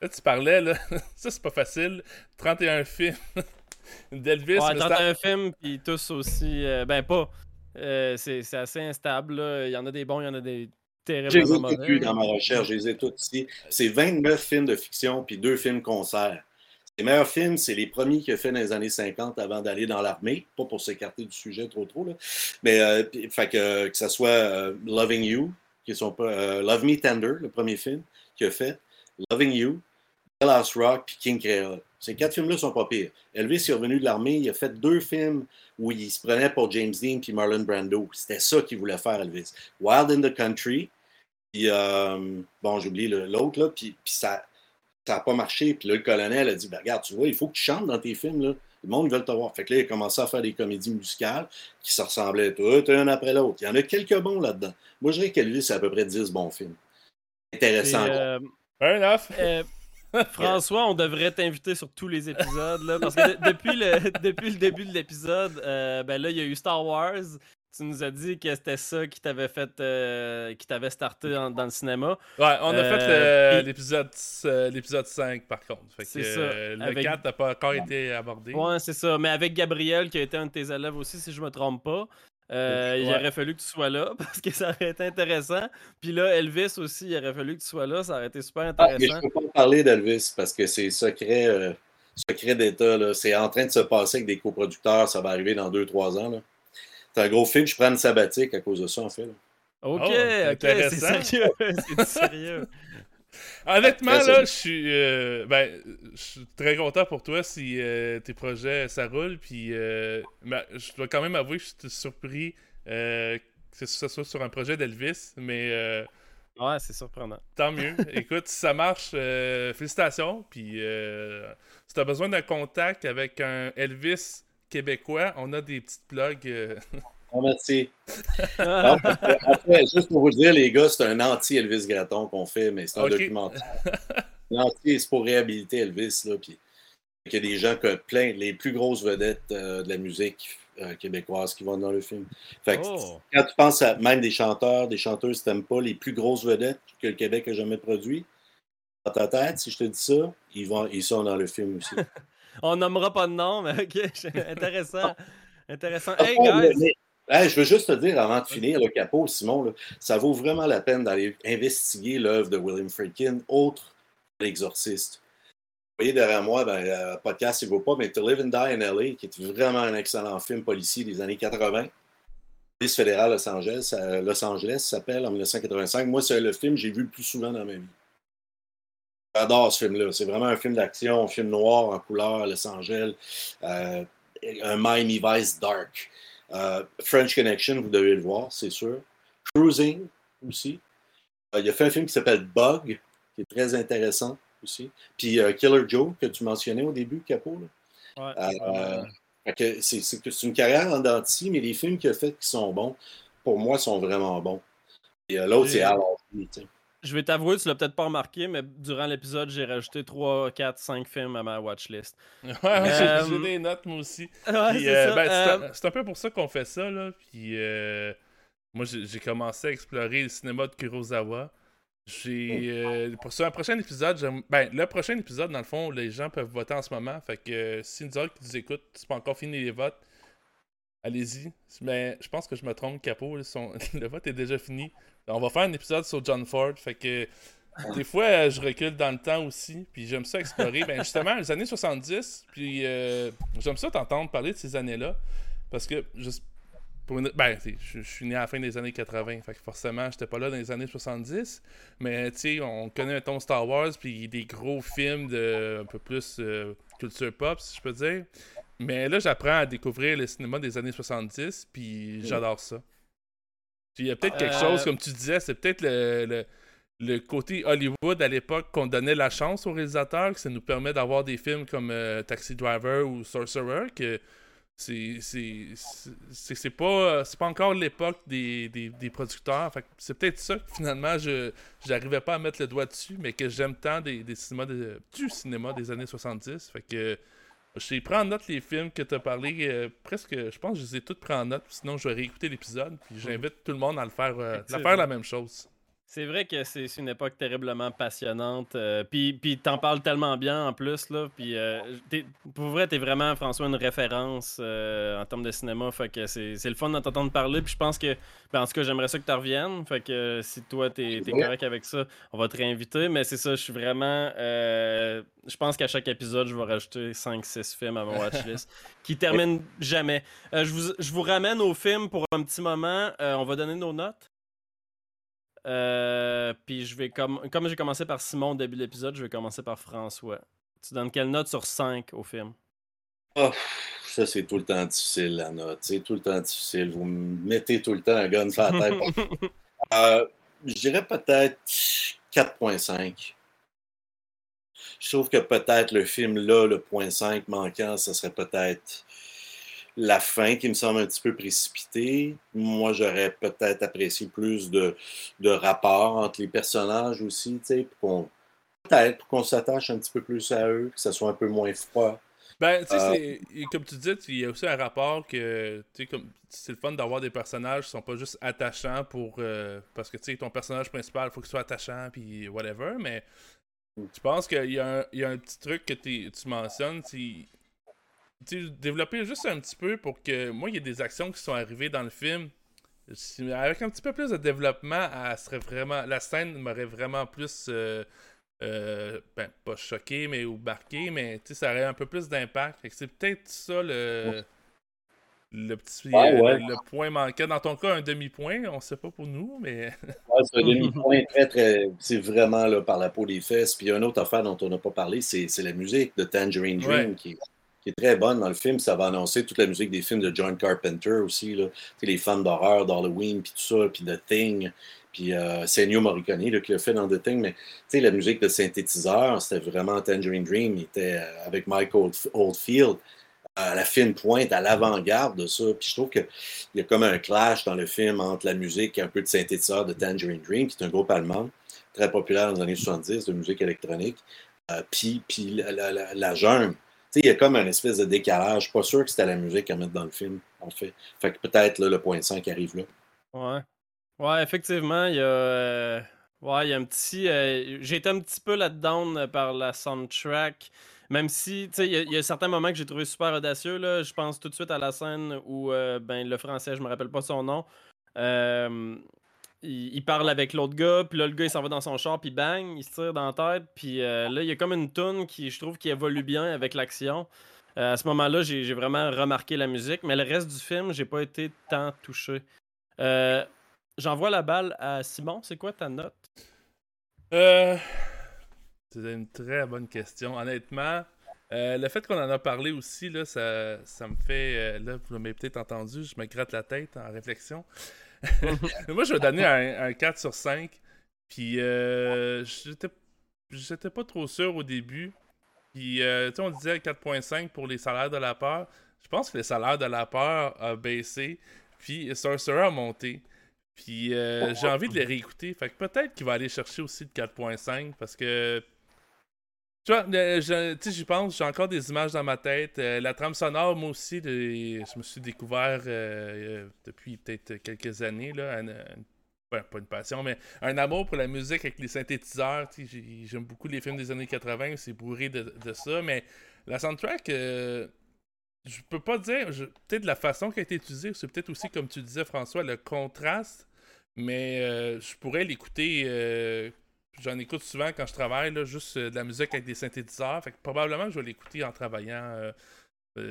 Là, tu parlais, là, [laughs] ça c'est pas facile. 31 films d'Elvis. Ouais, 31 films, puis tous aussi. ben, pas. c'est assez instable. Il y en a des bons, il y en a des je les ai tous dans ma recherche, je les ai tous ici. C'est 29 films de fiction puis deux films concerts. Les meilleurs films, c'est les premiers qu'il a fait dans les années 50 avant d'aller dans l'armée, pas pour s'écarter du sujet trop trop, là. mais euh, fait que, que ce soit euh, Loving You, qui sont euh, Love Me Tender, le premier film qu'il a fait, Loving You, The Last Rock, puis King Creole. Ces quatre films-là sont pas pires. Elvis est revenu de l'armée, il a fait deux films où il se prenait pour James Dean puis Marlon Brando. C'était ça qu'il voulait faire, Elvis. Wild in the Country, euh, bon, j'ai oublié l'autre, là, puis, puis ça n'a pas marché. Puis là, le colonel a dit ben, Regarde, tu vois, il faut que tu chantes dans tes films. Là. Le monde veut te voir. Fait que là, il a commencé à faire des comédies musicales qui se ressemblaient toutes, un après l'autre. Il y en a quelques bons là-dedans. Moi, je dirais qu'Elvis, c'est à peu près 10 bons films. Intéressant. Euh, euh, [laughs] François, on devrait t'inviter sur tous les épisodes, là, parce que depuis, le, [laughs] depuis le début de l'épisode, ben là, il y a eu Star Wars, tu nous as dit que c'était ça qui t'avait fait, euh, qui t'avait starté dans, le cinéma. Ouais, on a fait euh, l'épisode, euh, l'épisode 5 par contre. c'est ça. le 4 n'a pas encore été abordé. Ouais, c'est ça. Mais avec Gabriel, qui a été un de tes élèves aussi, si je me trompe pas. Il aurait fallu que tu sois là [laughs] parce que ça aurait été intéressant. Puis là, Elvis aussi, il aurait fallu que tu sois là. Ça aurait été super intéressant. Ah, mais je peux pas parler d'Elvis parce que c'est secret, secret d'État. C'est en train de se passer avec des coproducteurs. Ça va arriver dans 2-3 ans. Là. C'est un gros film, je prends une sabbatique à cause de ça, en fait. Ok, oh, ok, c'est sérieux. [laughs] c'est sérieux. Honnêtement, là, je suis, euh, ben, je suis très content pour toi si euh, tes projets ça roule. Puis, euh, ben, je dois quand même avouer que je suis surpris que ce soit sur un projet d'Elvis, mais. ouais, c'est surprenant. Tant mieux. [laughs] Écoute, si ça marche, félicitations. Puis, si tu as besoin d'un contact avec un Elvis québécois, on a des petites blogs. Euh. merci. [laughs] juste pour vous dire, les gars, c'est un anti-Elvis Graton qu'on fait, mais c'est un documentaire. L'anti, c'est pour réhabiliter Elvis. Là, puis il y a des gens que plein, les plus grosses vedettes euh, de la musique euh, québécoise qui vont dans le film. Fait oh. Quand tu penses à même des chanteurs, des chanteuses, t'aimes pas les plus grosses vedettes que le Québec a jamais produit, dans ta tête, si je te dis ça, ils, vont, ils sont dans le film aussi. [laughs] On nommera pas de nom, mais ok, [laughs] intéressant. intéressant. Hey, guys! je veux juste te dire, avant de finir, le capot, Simon, ça vaut vraiment la peine d'aller investiguer l'œuvre de William Friedkin, autre l'exorciste. Vous voyez derrière moi, ben, le podcast, il ne vaut pas, mais To Live and Die in LA, qui est vraiment un excellent film policier des années 80. Police fédérale Los Angeles, euh, Los Angeles s'appelle en 1985. Moi, c'est le film que j'ai vu le plus souvent dans ma vie. J'adore ce film-là. C'est vraiment un film d'action, un film noir en couleur, Los Angeles, euh, un Miami Vice dark. Euh, French Connection, vous devez le voir, c'est sûr. Cruising aussi. il a fait un film qui s'appelle Bug, qui est très intéressant aussi. Puis Killer Joe, que tu mentionnais au début, Capot. Là. c'est une carrière en dentille, mais les films qu'il a fait qui sont bons, pour moi, sont vraiment bons. Et l'autre, c'est Al je vais t'avouer, tu l'as peut-être pas remarqué, mais durant l'épisode, j'ai rajouté 3, 4, 5 films à ma watchlist. [laughs] Ouais, euh, j'ai des notes, moi aussi. [laughs] Euh, ben, euh, c'est un peu pour ça qu'on fait ça, là. Puis, moi, j'ai commencé à explorer le cinéma de Kurosawa. J'ai. pour ça, un prochain épisode, ben, le prochain épisode, dans le fond, les gens peuvent voter en ce moment. Fait que si nous qui nous écoutent, c'est pas encore fini les votes, allez-y. Mais je pense que je me trompe, Capot. [laughs] le vote est déjà fini. On va faire un épisode sur John Ford. Fait que des fois, je recule dans le temps aussi. Puis j'aime ça explorer. ben, justement, les années 70. Puis euh, j'aime ça t'entendre parler de ces années-là. Parce que juste ben, je, suis né à la fin des années 80, fait que forcément, j'étais pas là dans les années 70. Mais, tu sais, on connaît un ton Star Wars, puis des gros films de un peu plus euh, culture pop, si je peux dire. Mais là, j'apprends à découvrir le cinéma des années 70, puis j'adore ça. Il y a peut-être quelque chose, euh. comme tu disais, c'est peut-être le, le, côté Hollywood à l'époque qu'on donnait la chance aux réalisateurs, que ça nous permet d'avoir des films comme euh, Taxi Driver ou Sorcerer, que c'est c'est pas c'est pas encore l'époque des, des, producteurs c'est peut-être ça que finalement je j'arrivais pas à mettre le doigt dessus mais que j'aime tant des, des cinémas du cinéma des années 70 fait que j'ai pris en note les films que tu as parlé, euh, presque, je pense que je les ai tous pris en note, sinon je vais réécouter l'épisode, puis j'invite tout le monde à le faire, euh, à faire la même chose. C'est vrai que c'est une époque terriblement passionnante. Euh, puis puis t'en parles tellement bien en plus. Là, puis euh, pour vrai, t'es vraiment, François, une référence euh, en termes de cinéma. Fait que c'est le fun de t'entendre parler. Puis je pense que, ben, en tout cas, j'aimerais ça que tu reviennes. Fait que si toi, t'es es correct avec ça, on va te réinviter. Mais c'est ça, je suis vraiment. je pense qu'à chaque épisode, je vais rajouter 5-6 films à mon watchlist [laughs] qui terminent jamais. je, vous, je vous ramène au film pour un petit moment. on va donner nos notes. Euh, puis je vais comme comme j'ai commencé par Simon au début de l'épisode, je vais commencer par François. Tu donnes quelle note sur 5 au film? Oh, ça, c'est tout le temps difficile, la note. C'est tout le temps difficile. Vous me mettez tout le temps un gun sur la tête. [laughs] euh, je dirais peut-être 4.5. Je trouve que peut-être le film là, le point 5 manquant, ça serait peut-être la fin qui me semble un petit peu précipitée. Moi, j'aurais peut-être apprécié plus de, de rapports entre les personnages aussi, peut-être qu'on s'attache un petit peu plus à eux, que ça soit un peu moins froid. Ben, tu sais, euh, comme tu dis, il y a aussi un rapport que, tu sais, c'est le fun d'avoir des personnages qui sont pas juste attachants pour, euh, parce que, tu sais, ton personnage principal, il faut qu'il soit attachant, puis whatever, mais mm. je pense qu'il y, a un petit truc que tu mentionnes, développer juste un petit peu pour que moi il y ait des actions qui sont arrivées dans le film. Avec un petit peu plus de développement serait vraiment la scène m'aurait vraiment plus euh, euh, ben pas choqué mais ou marqué mais ça aurait un peu plus d'impact. C'est peut-être ça le le petit euh, le, point manqué dans ton cas un demi-point on sait pas pour nous mais [laughs] c'est un demi-point très très c'est vraiment là, par la peau des fesses. Puis une autre affaire dont on n'a pas parlé c'est la musique de Tangerine Dream qui qui est très bonne dans le film. Ça va annoncer toute la musique des films de John Carpenter aussi, là. les fans d'horreur, d'Halloween, puis tout ça, puis The Thing, puis euh, c'est Ennio Morricone qui l'a fait dans The Thing, mais la musique de synthétiseur, c'était vraiment Tangerine Dream, il était euh, avec Mike Oldfield à la fine pointe, à l'avant-garde de ça. Puis je trouve qu'il y a comme un clash dans le film entre la musique et un peu de synthétiseur de Tangerine Dream, qui est un groupe allemand très populaire dans les années 70 de musique électronique, euh, puis, puis la, la, la jungle il y a comme un espèce de décalage. Pas sûr que c'était la musique à mettre dans le film, en fait. Fait que peut-être le point 5 arrive là. Ouais. Ouais, effectivement, il y a. Euh, ouais, y a un petit. Euh, j'ai été un petit peu là-dedans par la soundtrack. Même si, tu sais, il y, a certains moments que j'ai trouvé super audacieux. Là. Je pense tout de suite à la scène où euh, ben, le français, je me rappelle pas son nom, euh, il, parle avec l'autre gars, puis là, le gars, il s'en va dans son char, puis bang, il se tire dans la tête. Puis euh, là, il y a comme une toune qui, je trouve, qui évolue bien avec l'action. à ce moment-là, j'ai vraiment remarqué la musique, mais le reste du film, j'ai pas été tant touché. J'envoie la balle à Simon. C'est quoi ta note? Euh, c'est une très bonne question. Honnêtement, euh, le fait qu'on en a parlé aussi, là, ça, ça me fait. Euh, là, vous m'avez peut-être entendu, je me gratte la tête en réflexion. [laughs] Moi, je vais donner un, 4 sur 5. Puis, euh, j'étais pas trop sûr au début. Puis, euh, on disait 4.5 pour les salaires de la peur. Je pense que les salaires de la peur a baissé. Puis, Sorcerer a monté. Puis euh, j'ai envie de les réécouter. Fait que peut-être qu'il va aller chercher aussi le 4.5 parce que. Tu vois, euh, j'y pense, j'ai encore des images dans ma tête. Euh, la trame sonore, moi aussi, je me suis découvert depuis peut-être quelques années. Là, pas une passion, mais un amour pour la musique avec les synthétiseurs. J'aime beaucoup les films des années 80, c'est bourré de, ça. Mais la soundtrack, je peux pas dire. Peut-être la façon qui a été utilisée, c'est peut-être aussi, comme tu disais, François, le contraste mais euh, je pourrais l'écouter. Euh, j'en écoute souvent quand je travaille, là, juste euh, de la musique avec des synthétiseurs. Fait que probablement que je vais l'écouter en travaillant.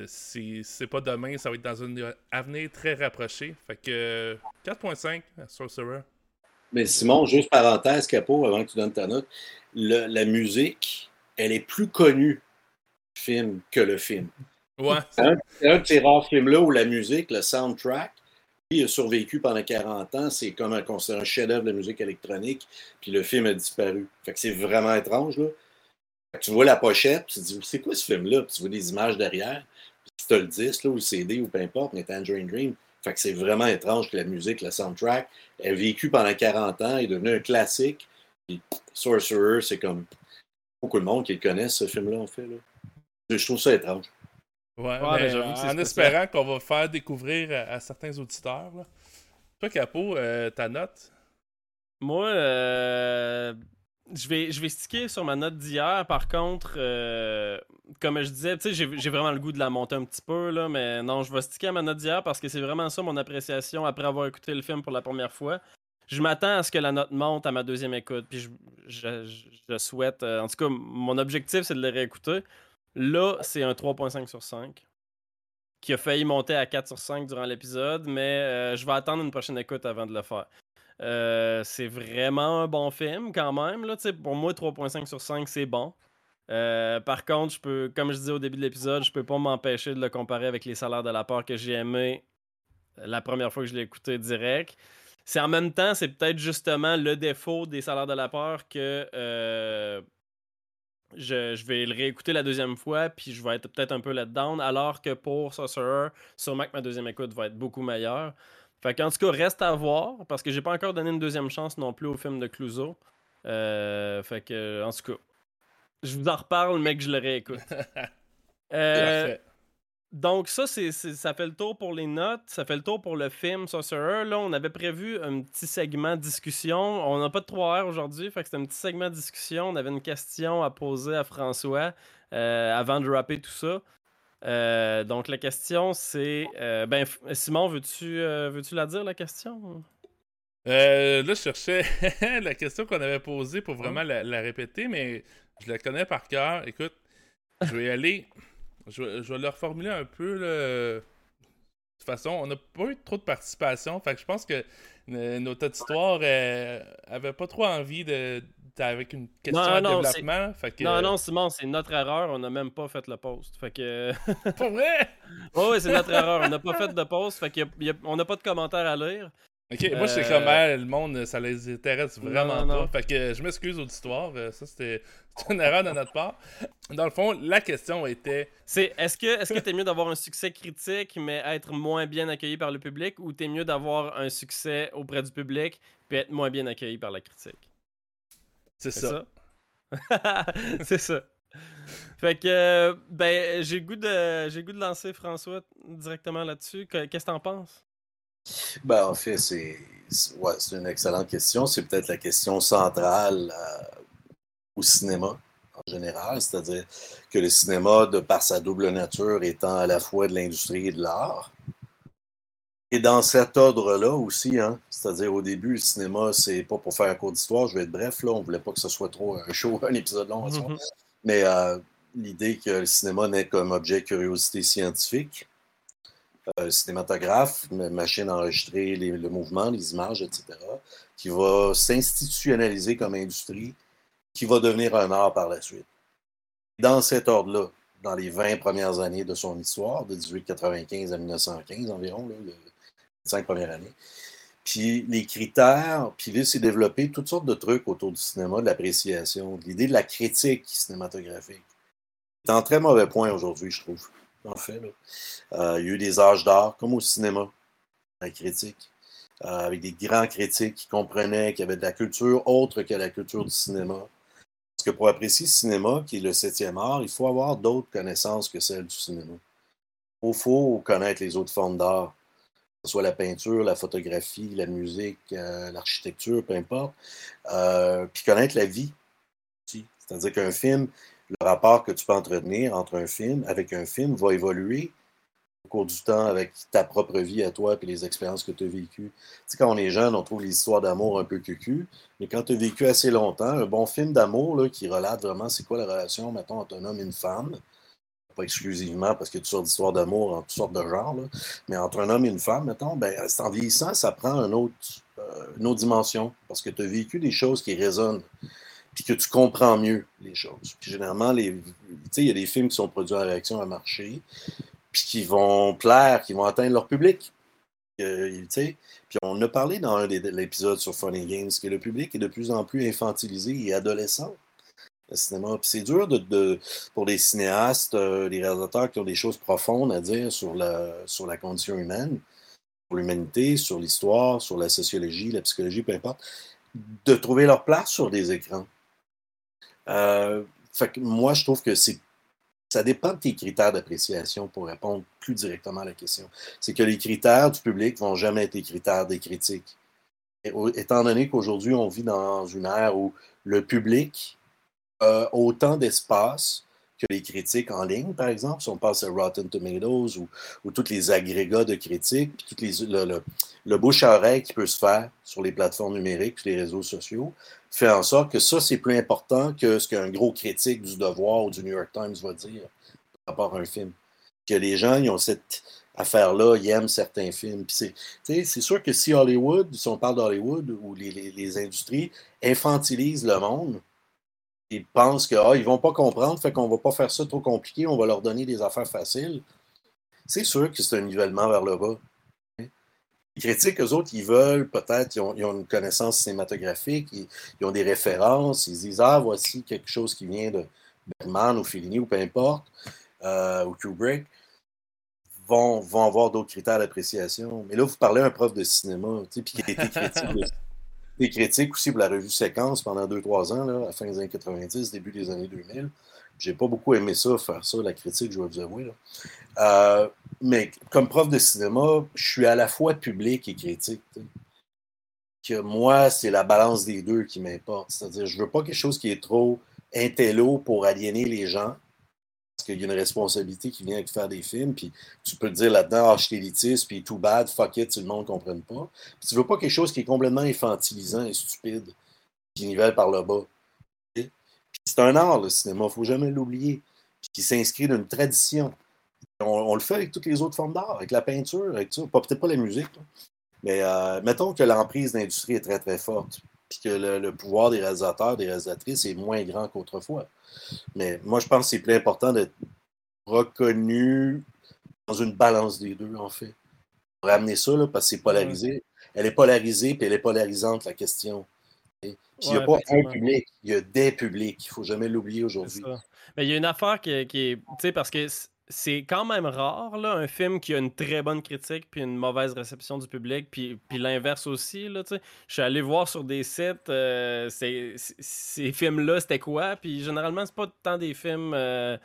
si c'est pas demain, ça va être dans un avenir très rapproché. Fait que 4.5 Sorcerer. Mais Simon, juste parenthèse, Capot, avant que tu donnes ta note, la musique, elle est plus connue film que le film. Ouais. C'est un, un, de ces rares films-là où la musique, le soundtrack, a survécu pendant 40 ans. C'est comme un, un chef-d'œuvre de musique électronique. Puis le film a disparu. Fait que c'est vraiment étrange. Là. tu vois la pochette, puis tu te dis, c'est quoi ce film-là? Puis tu vois des images derrière. Puis tu as le disque, là, ou le CD, ou peu importe, mais Tangerine Dream. Fait que c'est vraiment étrange que la musique, le soundtrack, ait vécu pendant 40 ans, est devenu un classique. Puis Sorcerer, c'est comme beaucoup de monde qui le connaît, ce film-là, en fait. Là. Je trouve ça étrange. Ouais, ben, en espérant qu'on va faire découvrir à, certains auditeurs. Toi, Capot, euh, ta note? Moi, euh, je vais, je vais sticker sur ma note d'hier. Par contre, euh, comme je disais, j'ai vraiment le goût de la monter un petit peu, là, mais non, je vais sticker à ma note d'hier parce que c'est vraiment ça mon appréciation après avoir écouté le film pour la première fois. Je m'attends à ce que la note monte à ma deuxième écoute, puis je, je souhaite, en tout cas, mon objectif, c'est de le réécouter. Là, c'est un 3.5 sur 5 qui a failli monter à 4 sur 5 durant l'épisode, mais euh, je vais attendre une prochaine écoute avant de le faire. Euh, c'est vraiment un bon film quand même. Là, pour moi, 3.5 sur 5, c'est bon. Euh, par contre, je peux, comme je disais au début de l'épisode, je peux pas m'empêcher de le comparer avec les salaires de la part que j'ai aimé la première fois que je l'ai écouté direct. C'est en même temps, c'est peut-être justement le défaut des salaires de la part que je, vais le réécouter la deuxième fois, puis je vais être peut-être un peu let-down, alors que pour Sorcerer, sûrement que ma deuxième écoute va être beaucoup meilleure. Fait qu'en tout cas, reste à voir, parce que j'ai pas encore donné une deuxième chance non plus au film de Clouseau. Euh, fait que, en tout cas, je vous en reparle, mais que je le réécoute. [laughs] euh, donc ça, c'est, ça fait le tour pour les notes, ça fait le tour pour le film Sorcerer. Là, on avait prévu un petit segment discussion. On n'a pas de 3 heures aujourd'hui, fait que c'était un petit segment discussion. On avait une question à poser à François euh, avant de rapper tout ça. Euh, donc la question, c'est... Euh, ben, Simon, veux-tu, veux-tu la dire, la question? là, je cherchais [laughs] la question qu'on avait posée pour vraiment la, la, répéter, mais je la connais par cœur. Écoute, je vais y aller... Je, vais le reformuler un peu. De toute façon, on n'a pas eu trop de participation. Fait que je pense que notre auditoire euh, avait pas trop envie de avec une question de développement. Non, non, Simon, c'est notre erreur. On n'a même pas fait le post. Fait que. [laughs] Pas vrai? oui, c'est notre erreur. On n'a pas fait de post. Fait qu'on n'a pas de commentaires à lire. Ok, moi je sais comme euh, le monde, ça les intéresse vraiment pas. Fait que je m'excuse auditoire, euh, ça [laughs] c'était une erreur de notre part. Dans le fond, la question était. C'est est-ce que est-ce que t'es mieux d'avoir un succès critique mais être moins bien accueilli par le public ou t'es mieux d'avoir un succès auprès du public puis être moins bien accueilli par la critique? C'est ça. [laughs] C'est ça. Fait que ben j'ai goût de j'ai goût de lancer François directement là-dessus. Qu'est-ce que t'en penses? Ben, en fait, c'est ouais, une excellente question. C'est peut-être la question centrale euh, au cinéma en général, c'est-à-dire que le cinéma, de par sa double nature, étant à la fois de l'industrie et de l'art. Et dans cet ordre-là aussi, hein, c'est-à-dire au début, le cinéma, c'est pas pour faire un cours d'histoire, je vais être bref, là, on voulait pas que ce soit trop un show, [laughs] un épisode long, mm mais euh, l'idée que le cinéma n'est comme objet de curiosité scientifique, euh, cinématographe, machine à enregistrer les, le mouvement, les images, etc., qui va s'institutionnaliser comme industrie, qui va devenir un art par la suite. Dans cet ordre-là, dans les 20 premières années de son histoire, de 1895 à 1915 environ, les 5 premières années, puis les critères, puis là, c'est développé toutes sortes de trucs autour du cinéma, de l'appréciation, de l'idée de la critique cinématographique. C'est en très mauvais point aujourd'hui, je trouve. En fait, euh, il y a eu des âges d'art, comme au cinéma, la critique. Euh, avec des grands critiques qui comprenaient qu'il y avait de la culture autre que la culture du cinéma. Parce que pour apprécier le cinéma, qui est le septième art, il faut avoir d'autres connaissances que celles du cinéma. Il faut connaître les autres formes d'art, que ce soit la peinture, la photographie, la musique, euh, l'architecture, peu importe. Puis connaître la vie. C'est-à-dire qu'un film, le rapport que tu peux entretenir entre un film avec un film va évoluer au cours du temps avec ta propre vie à toi et les expériences que tu as vécues. Tu sais, quand on est jeune, on trouve les histoires d'amour un peu cucu, mais quand tu as vécu assez longtemps, un bon film d'amour qui relate vraiment c'est quoi la relation, mettons, entre un homme et une femme, pas exclusivement parce qu'il y a d'histoires d'amour en toutes sortes de genres, mais entre un homme et une femme, mettons, ben, en vieillissant, ça prend euh, une autre dimension parce que tu as vécu des choses qui résonnent puis que tu comprends mieux les choses. Puis généralement, il y a des films qui sont produits en réaction à marché, puis qui vont plaire, qui vont atteindre leur public. Euh, puis on a parlé dans un des l'épisode sur Funny Games que le public est de plus en plus infantilisé et adolescent. C'est dur de, pour les cinéastes, euh, les réalisateurs qui ont des choses profondes à dire sur la, sur la condition humaine, sur l'humanité, sur l'histoire, sur la sociologie, la psychologie, peu importe, de trouver leur place sur des écrans. Euh, fait que moi, je trouve que c'est ça dépend de tes critères d'appréciation pour répondre plus directement à la question. C'est que les critères du public vont jamais être les critères des critiques. étant donné qu'aujourd'hui, on vit dans une ère où le public a autant d'espace que les critiques en ligne, par exemple, si on passe à Rotten Tomatoes ou, ou tous les agrégats de critiques, puis toutes les, le, le, bouche à oreille qui peut se faire sur les plateformes numériques, sur les réseaux sociaux, fait en sorte que ça, c'est plus important que ce qu'un gros critique du Devoir ou du New York Times va dire par rapport à un film. Que les gens, ils ont cette affaire-là, ils aiment certains films. C'est sûr que si Hollywood, si on parle d'Hollywood ou les, les, les industries, infantilisent le monde, ils pensent qu'ils ah, ne vont pas comprendre, fait qu'on ne va pas faire ça trop compliqué, on va leur donner des affaires faciles. C'est sûr que c'est un nivellement vers le bas. Les critiques, eux autres, ils veulent peut-être, ils, ont, une connaissance cinématographique, ils, ont des références, ils disent Ah, voici quelque chose qui vient de Bergman ou Fellini ou peu importe, euh, ou Kubrick, vont, vont avoir d'autres critères d'appréciation. Mais là, vous parlez à un prof de cinéma, puis qui a été critique des critiques aussi pour la revue Séquence pendant 2-3 ans, là, à la fin des années 90, début des années 2000. J'ai pas beaucoup aimé ça, faire ça, la critique, je dois vous avouer. Euh, mais comme prof de cinéma, je suis à la fois public et critique. Que moi, c'est la balance des deux qui m'importe. C'est-à-dire, je veux pas quelque chose qui est trop intello pour aliéner les gens qu'il y a une responsabilité qui vient avec faire des films, puis tu peux te dire là-dedans, ah, je puis tout bad, fuck it, si le monde ne comprenne pas. Puis tu veux pas quelque chose qui est complètement infantilisant et stupide, qui nivelle par le bas. C'est un art, le cinéma, faut jamais l'oublier, qui s'inscrit dans une tradition. On, le fait avec toutes les autres formes d'art, avec la peinture, avec ça. Peut-être pas la musique, mais euh, mettons que l'emprise d'industrie est très, très forte, puis que le pouvoir des réalisateurs, des réalisatrices est moins grand qu'autrefois. Mais moi, je pense que c'est plus important d'être reconnu dans une balance des deux, en fait. Pour ramener ça, là, parce que c'est polarisé. Elle est polarisée, puis elle est polarisante, la question. Puis il n'y a pas un public, il y a des publics. Il ne faut jamais l'oublier aujourd'hui. Mais il y a une affaire qui, qui est. Tu sais, parce que c'est quand même rare, là, un film qui a une très bonne critique puis une mauvaise réception du public, puis, l'inverse aussi. Là, je suis allé voir sur des sites euh, ces, films-là, c'était quoi, puis généralement, c'est pas tant des films euh,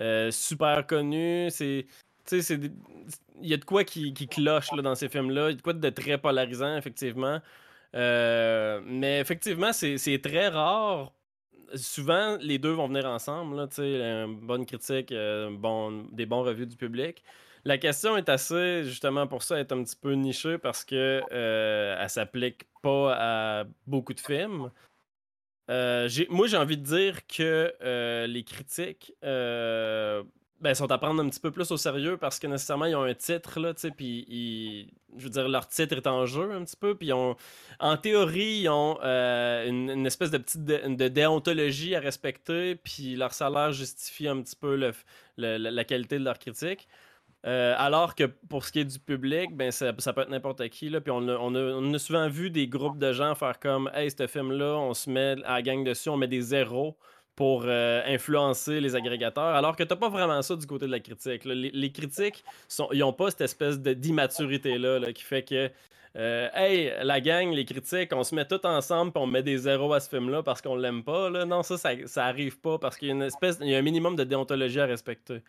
euh, super connus. C'est. Il y a de quoi qui, cloche dans ces films-là. Il y a de quoi de très polarisant, effectivement. mais effectivement, c'est très rare souvent, les deux vont venir ensemble. Là, une bonne critique, euh, des bons revues du public. La question est assez, justement, pour ça, est un petit peu nichée parce que euh, elle s'applique pas à beaucoup de films. Euh, moi, j'ai envie de dire que euh, les critiques ben, sont à prendre un petit peu plus au sérieux parce que nécessairement, ils ont un titre, là, tu puis je veux dire, leur titre est en jeu un petit peu, puis ont, en théorie, ils ont euh, une, espèce de petite de déontologie à respecter, puis leur salaire justifie un petit peu la qualité de leur critique. Euh, alors que pour ce qui est du public, ben ça, peut être n'importe qui. Là, puis on a souvent vu des groupes de gens faire comme Hey, ce film-là, on se met à la gang dessus, on met des zéros pour euh, influencer les agrégateurs, alors que t'as pas vraiment ça du côté de la critique. là. Les, les critiques, sont, ils ont pas cette espèce d'immaturité-là là, qui fait que euh, Hey, la gang, les critiques, on se met tous ensemble puis on met des zéros à ce film-là parce qu'on l'aime pas. Là. Non, ça, ça, ça arrive pas parce qu'il y a une espèce, il y a un minimum de déontologie à respecter.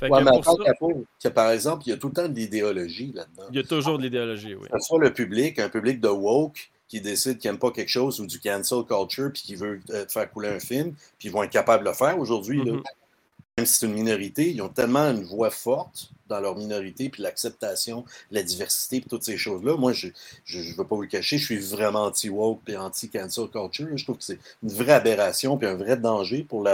Fait Ouais, que mais pour attends, ça, Capo, que par exemple, il y a tout le temps de l'idéologie là-dedans. il y a toujours de l'idéologie, oui. Que ce soit le public, un public de woke qui décide qu'il n'aime pas quelque chose ou du cancel culture puis qui veut euh, faire couler un film, puis ils vont être capables de le faire aujourd'hui. Mhm. Même si c'est une minorité, ils ont tellement une voix forte dans leur minorité, puis l'acceptation, la diversité, puis toutes ces choses-là. Moi, je ne veux pas vous le cacher, je suis vraiment anti-woke et anti-cancel culture. Je trouve que c'est une vraie aberration, puis un vrai danger pour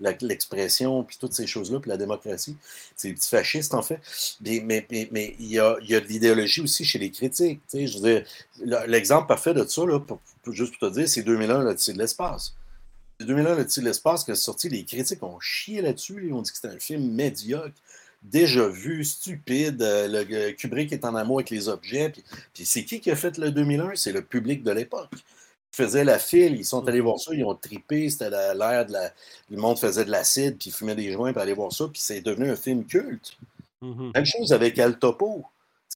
l'expression, puis toutes ces choses-là, puis la démocratie. C'est des petits fascistes, en fait. Mais, il, y a, y de l'idéologie aussi chez les critiques. l'exemple parfait de ça, pour- juste pour te dire, c'est 2001, l'Odyssée de l'espace. 2001, l'Odyssée de l'espace, qui est sorti, les critiques ont chié là-dessus. Ils ont dit que c'était un film médiocre, déjà vu, stupide. euh, le, le Kubrick est en amour avec les objets. Puis, puis c'est qui qui a fait le 2001? C'est le public de l'époque. Ils faisaient la file, ils sont allés voir ça, ils ont trippé, c'était la- l'ère de la... Le monde faisait de l'acide, puis fumait des joints pour aller voir ça, puis c'est devenu un film culte. Mhm. Même chose avec El Topo.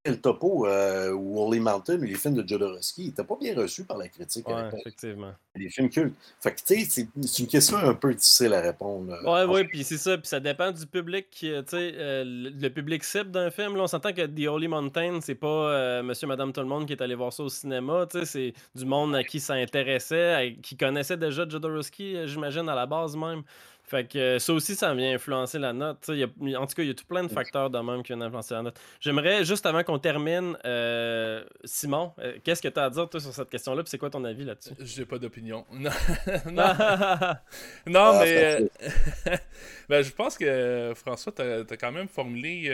El Topo euh, ou Holy Mountain, les films de Jodorowsky, ils n'étaient pas bien reçus par la critique Ouais, l'époque. effectivement. Les films cultes. Fait que, tu sais, c'est une question un peu difficile à répondre. Ouais, ouais, puis c'est ça, puis ça dépend du public, euh, tu sais, euh, le le public cible d'un film, là, on s'entend que The Holy Mountain, c'est pas euh, monsieur, madame, tout le monde qui est allé voir ça au cinéma, tu sais, c'est du monde à qui ça intéressait, à- qui connaissait déjà Jodorowsky, euh, j'imagine, à la base même. Fait que euh, ça aussi, ça vient influencer la note. tu y a- en tout cas, il y a tout plein de facteurs de même qui viennent influencer la note. J'aimerais, juste avant qu'on termine, euh, Simon, euh, qu'est-ce que tu as à dire, toi, sur cette question-là, c'est quoi ton avis là-dessus? J'ai pas d'opinion. [laughs] Non, [laughs] non, Ah, non, mais euh, [laughs] ben, je pense que François, t'as as quand même formulé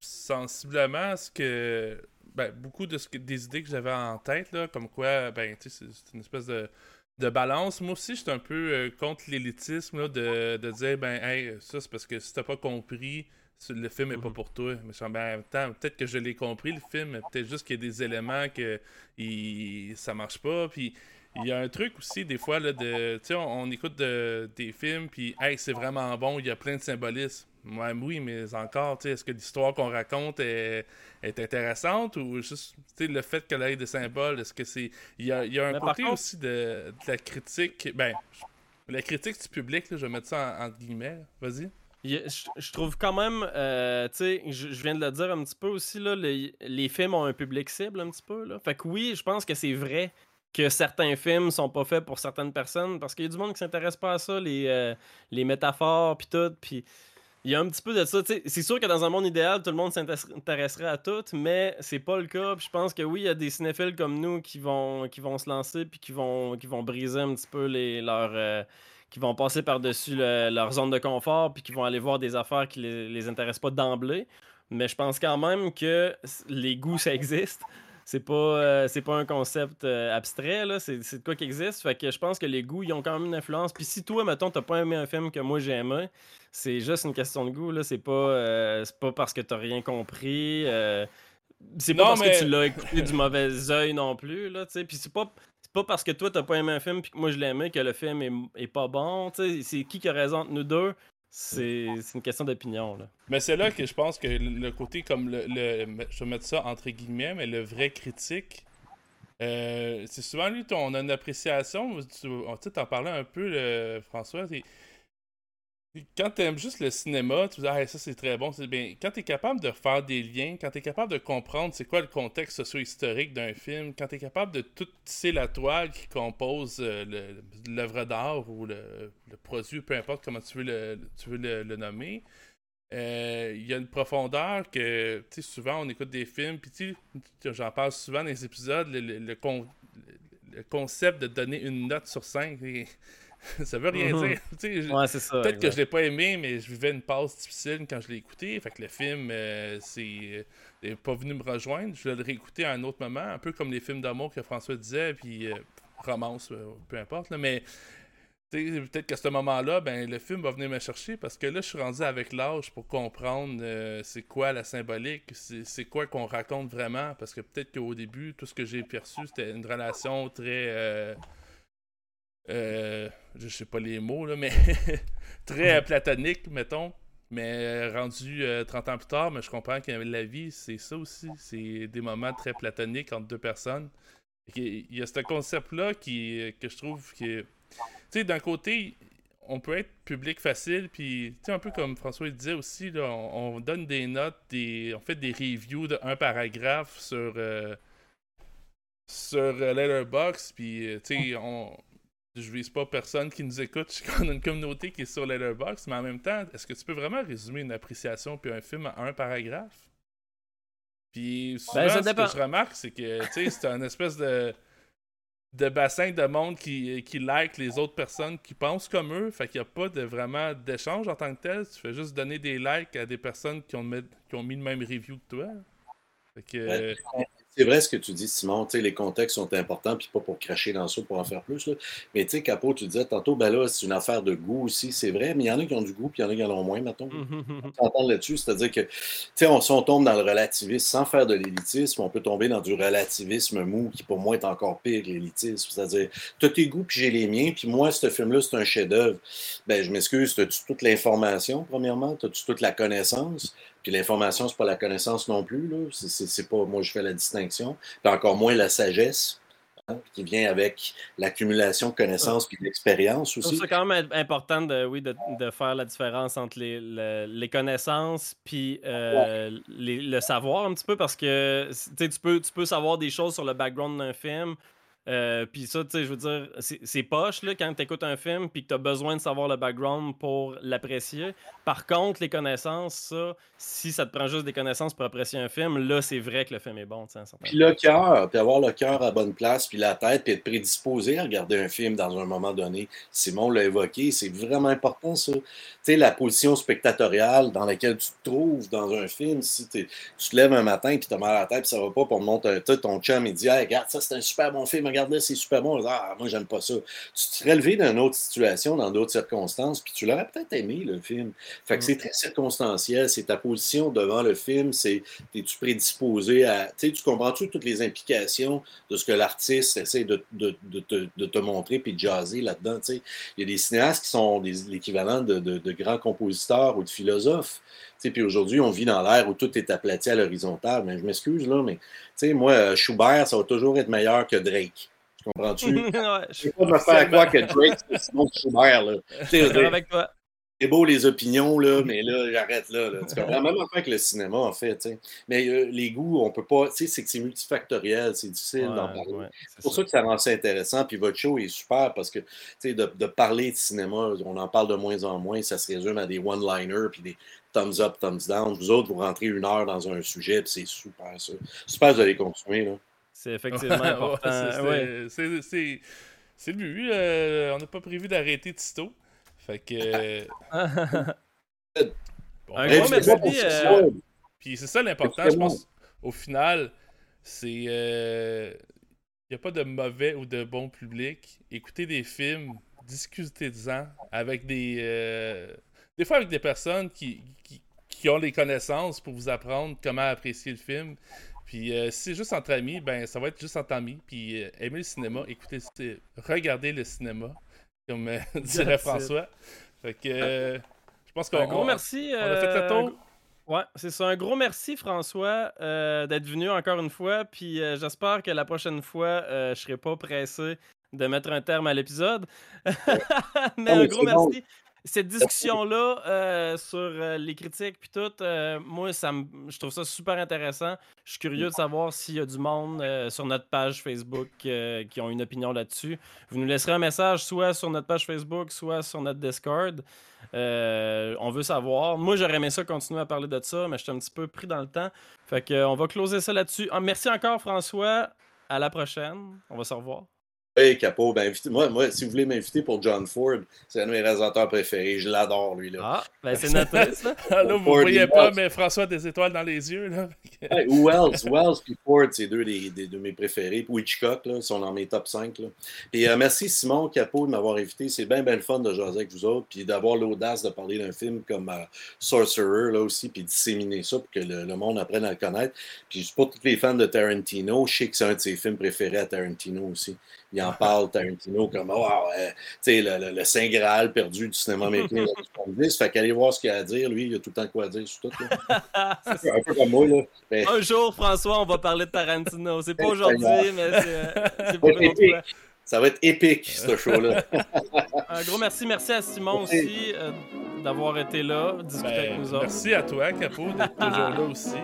sensiblement ce que ben, beaucoup de ce que, des idées que j'avais en tête, là, comme quoi, ben, tu c'est une espèce de, de balance. Moi aussi, j'étais un peu euh, contre l'élitisme de, de dire, ben, hey, ça, c'est parce que si t'as pas compris, le film est pas Mhm. pour toi. Mais je suis, ben, peut-être que je l'ai compris, le film, peut-être juste qu'il y a des éléments que il, ça marche pas. Puis il y a un truc aussi, des fois, là, de, tu sais, on, on écoute de- des films, puis, hey, c'est vraiment bon, il y a plein de symbolisme. Ouais, oui, mais encore, est-ce que l'histoire qu'on raconte est, est intéressante ou juste, le fait qu'elle ait des symboles, est-ce que c'est. Il y a, y a un Mais côté contre- aussi de, de la critique, ben, la critique du public, là, je vais mettre ça en- entre guillemets, vas-y. Je, je trouve quand même, euh, tu sais, je, je viens de le dire un petit peu aussi, là, les, les films ont un public cible un petit peu. Là. Fait que oui, je pense que c'est vrai que certains films sont pas faits pour certaines personnes parce qu'il y a du monde qui s'intéresse pas à ça, les, euh, les métaphores puis tout. Puis il y a un petit peu de ça. C'est sûr que dans un monde idéal, tout le monde s'intéresserait à tout, mais c'est pas le cas. Je pense que oui, il y a des cinéphiles comme nous qui vont, qui vont se lancer puis qui vont, qui vont briser un petit peu les, euh, qui vont passer par-dessus le- leur zone de confort puis qui vont aller voir des affaires qui les, les intéressent pas d'emblée. Mais je pense quand même que les goûts, ça existe. C'est pas, euh, c'est pas un concept euh, abstrait, là. C'est, de quoi qui existe. Fait que je pense que les goûts, ils ont quand même une influence. Puis si toi, mettons, t'as pas aimé un film que moi j'ai aimé, c'est juste une question de goût, là. C'est pas, euh, c'est pas parce que t'as rien compris. c'est pas Non, parce mais- que tu l'as écouté du mauvais œil non plus, là, tu sais. Puis c'est pas, pas parce que toi, t'as pas aimé un film puis que moi je l'ai aimé que le film est, est pas bon. C'est qui qui a raison entre nous deux? C'est, une question d'opinion. Mais c'est là que je pense que le côté comme le, le- je vais mettre ça entre guillemets, mais le vrai critique, euh, c'est souvent lui, on a une appréciation. Tu t'en parlais un peu, François. C'est- quand tu aimes juste le cinéma, tu dis ah, ça c'est très bon. Bien, quand tu es capable de faire des liens, quand tu es capable de comprendre c'est quoi le contexte socio-historique d'un film, quand tu es capable de tout tisser la toile qui compose euh, l'œuvre d'art ou le, produit, peu importe comment tu veux le, le, nommer, euh, il y a une profondeur que souvent on écoute des films, puis j'en parle souvent dans les épisodes, le, le, concept de donner une note sur 5. [laughs] ça veut rien mhm. dire. ouais. Peut-être que je l'ai pas aimé, mais je vivais une passe difficile quand je l'ai écouté. Fait que le film, euh, c'est n'est pas venu me rejoindre. Je vais le réécouter à un autre moment, un peu comme les films d'amour que François disait, puis euh, romance, euh, peu importe. Là, mais peut-être qu'à ce moment-là, ben, le film va venir me chercher parce que là, je suis rendu avec l'âge pour comprendre c'est quoi la symbolique, c'est quoi qu'on raconte vraiment. Parce que peut-être qu'au début, tout ce que j'ai perçu, c'était une relation très euh, je sais pas les mots, là, mais [laughs] très platonique, mettons. Mais rendu 30 euh, ans plus tard, mais je comprends que la vie, c'est ça aussi. C'est des moments très platoniques entre deux personnes. Il y a ce concept-là qui, que je trouve que. Tu sais, d'un côté, on peut être public facile, puis, tu sais, un peu comme François disait aussi, là, on, donne des notes, des, on fait des reviews de un paragraphe sur. Euh, sur Letterboxd, puis, tu sais, on je vise pas personne qui nous écoute. [laughs] Je qu'on a une communauté qui est sur Letterboxd, mais en même temps, est-ce que tu peux vraiment résumer une appréciation puis un film à un paragraphe? Puis ben, souvent, ce que je remarque, c'est que c'est un espèce de, de bassin de monde qui, qui like les autres personnes qui pensent comme eux. Fait qu'il n'y a pas de, vraiment d'échange en tant que tel. Tu fais juste donner des likes à des personnes qui ont, mis, qui ont mis le même review que toi. Fait que, c'est vrai ce que tu dis, Simon. Les contextes sont importants, puis pas pour cracher dans ça pour en faire plus. Là. Mais tu sais, Capot, tu disais tantôt, ben là, c'est une affaire de goût aussi, c'est vrai, mais il y en a qui ont du goût, puis il y en a qui en ont moins, mettons. on t'entend là-dessus, c'est-à-dire que, tu sais, on, si on tombe dans le relativisme sans faire de l'élitisme, on peut tomber dans du relativisme mou qui, pour moi, est encore pire que l'élitisme. C'est-à-dire, tu as tes goûts, puis j'ai les miens, puis moi, ce film-là, c'est un chef-d'œuvre. Ben, je m'excuse, as-tu toute l'information, premièrement? As-tu toute la connaissance? Puis l'information, c'est pas la connaissance non plus. Là. C'est, pas, moi, je fais la distinction. Puis encore moins la sagesse. Hein, qui vient avec l'accumulation de connaissances et d'expérience aussi. C'est quand même important de, oui, de, faire la différence entre les, les connaissances puis euh, le savoir un petit peu parce que tu peux, tu peux savoir des choses sur le background d'un film euh, puis ça, tu sais, je veux dire, c'est poche là, quand tu écoutes un film puis que tu as besoin de savoir le background pour l'apprécier. Par contre, les connaissances, ça, si ça te prend juste des connaissances pour apprécier un film, là, c'est vrai que le film est bon. Puis le cœur, puis avoir le cœur à bonne place, puis la tête, puis être prédisposé à regarder un film dans un moment donné. Simon l'a évoqué, c'est vraiment important, ça. Tu sais, la position spectatoriale dans laquelle tu te trouves dans un film, si tu te lèves un matin puis tu as mal à la tête puis ça va pas pour monter ton chum et dit regarde, ça c'est un super bon film, regarde c'est super bon. Ah, moi, j'aime pas ça. Tu te serais levé dans une autre situation, dans d'autres circonstances, puis tu l'aurais peut-être aimé, le film. Fait que mm. c'est très circonstanciel. C'est ta position devant le film. C'est, es-tu prédisposé à. Tu sais, tu comprends-tu toutes les implications de ce que l'artiste essaie de, de, de, te, montrer puis de jaser là-dedans? Il y a des cinéastes qui sont l'équivalent de, grands compositeurs ou de philosophes. Puis aujourd'hui, on vit dans l'ère où tout est aplati à l'horizontale. Mais je m'excuse, là, mais moi, Schubert, ça va toujours être meilleur que Drake. Comprends-tu? [laughs] Je ne pas me faire croire que Drake, c'est Simon Schubert. Là. avec toi. C'est beau les opinions, là, mais là, j'arrête là. là. Tu comprends? Même affaire que le cinéma, en fait. T'sais. Mais euh, les goûts, on peut pas. Tu sais, c'est que c'est multifactoriel, c'est difficile d'en parler. c'est pour ça. que ça rend ça intéressant. Puis votre show est super parce que, tu sais, de, de, parler de cinéma, on en parle de moins en moins. Ça se résume à des one-liners puis des thumbs up, thumbs down. Vous autres, vous rentrez une heure dans un sujet, puis c'est super, ça. Super, vous allez continuer, là. C'est effectivement [laughs] important. c'est le but. Euh, on n'a pas prévu d'arrêter Tito. Fait que. [laughs] un gros merci. Euh, Puis c'est ça l'important, je pense. Au final, c'est. Il euh, n'y a pas de mauvais ou de bon public. Écoutez des films, discutez-en avec des. Des fois avec des personnes qui, qui, qui ont les connaissances pour vous apprendre comment apprécier le film. Puis euh, si c'est juste entre amis, ben ça va être juste entre amis. Puis euh, aimer le cinéma, écoutez, regardez le cinénéma, comme euh, [laughs] dirait François. Fait que je pense qu'on gros merci. On a fait le tour. Ouais, c'est ça. Un gros merci, François, d'être venu encore une fois. Puis j'espère que la prochaine fois, je serai pas pressé de mettre un terme à l'épisode. [laughs] mais un gros merci. Cette discussion-là euh, sur euh, les critiques puis tout, euh, moi, ça je trouve ça super intéressant. Je suis curieux de savoir s'il y a du monde sur notre page Facebook qui ont une opinion là-dessus. Vous nous laisserez un message soit sur notre page Facebook, soit sur notre Discord. on veut savoir. Moi, j'aurais aimé ça continuer à parler de ça, mais je suis un petit peu pris dans le temps. Fait que, on va closer ça là-dessus. Ah, merci encore, François. À la prochaine. On va se revoir. Hey, Capo, ben, moi, moi, si vous voulez m'inviter pour John Ford, c'est un de mes réalisateurs préférés. Je l'adore, lui. Là. Ah, ben c'est noté, ça. [laughs] [laughs] Ah, là, vous ne voyez pas, mais François a des étoiles dans les yeux. Là. [laughs] hey, Wells, Wells et Ford, c'est deux des, de mes préférés. Puis Hitchcock, là, sont dans mes top 5. Là. Puis euh, merci, Simon Capo, de m'avoir invité. C'est bien, bien le fun de jaser avec vous autres. Puis d'avoir l'audace de parler d'un film comme euh, Sorcerer, là aussi, puis disséminer ça pour que le, monde apprenne à le connaître. Puis pour tous les fans de Tarantino, je sais que c'est un de ses films préférés à Tarantino aussi il en parle, Tarantino, comme oh, sais le, le, Saint Graal perdu du cinéma américain. fait qu'allez voir ce qu'il a à dire. Lui, il a tout le temps quoi dire sur tout. [laughs] un peu comme moi. Là. Un jour, François, on va parler de Tarantino. C'est pas aujourd'hui, mais c'est pas Ça va être épique, ce show-là. [laughs] un gros merci. Merci à Simon aussi euh, d'avoir été là, discuter avec ben, nous autres. Merci à toi, Capo, d'être [laughs] toujours là aussi.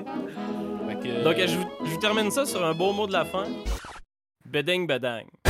Donc, je vous termine ça sur un beau mot de la fin. Beding bedang.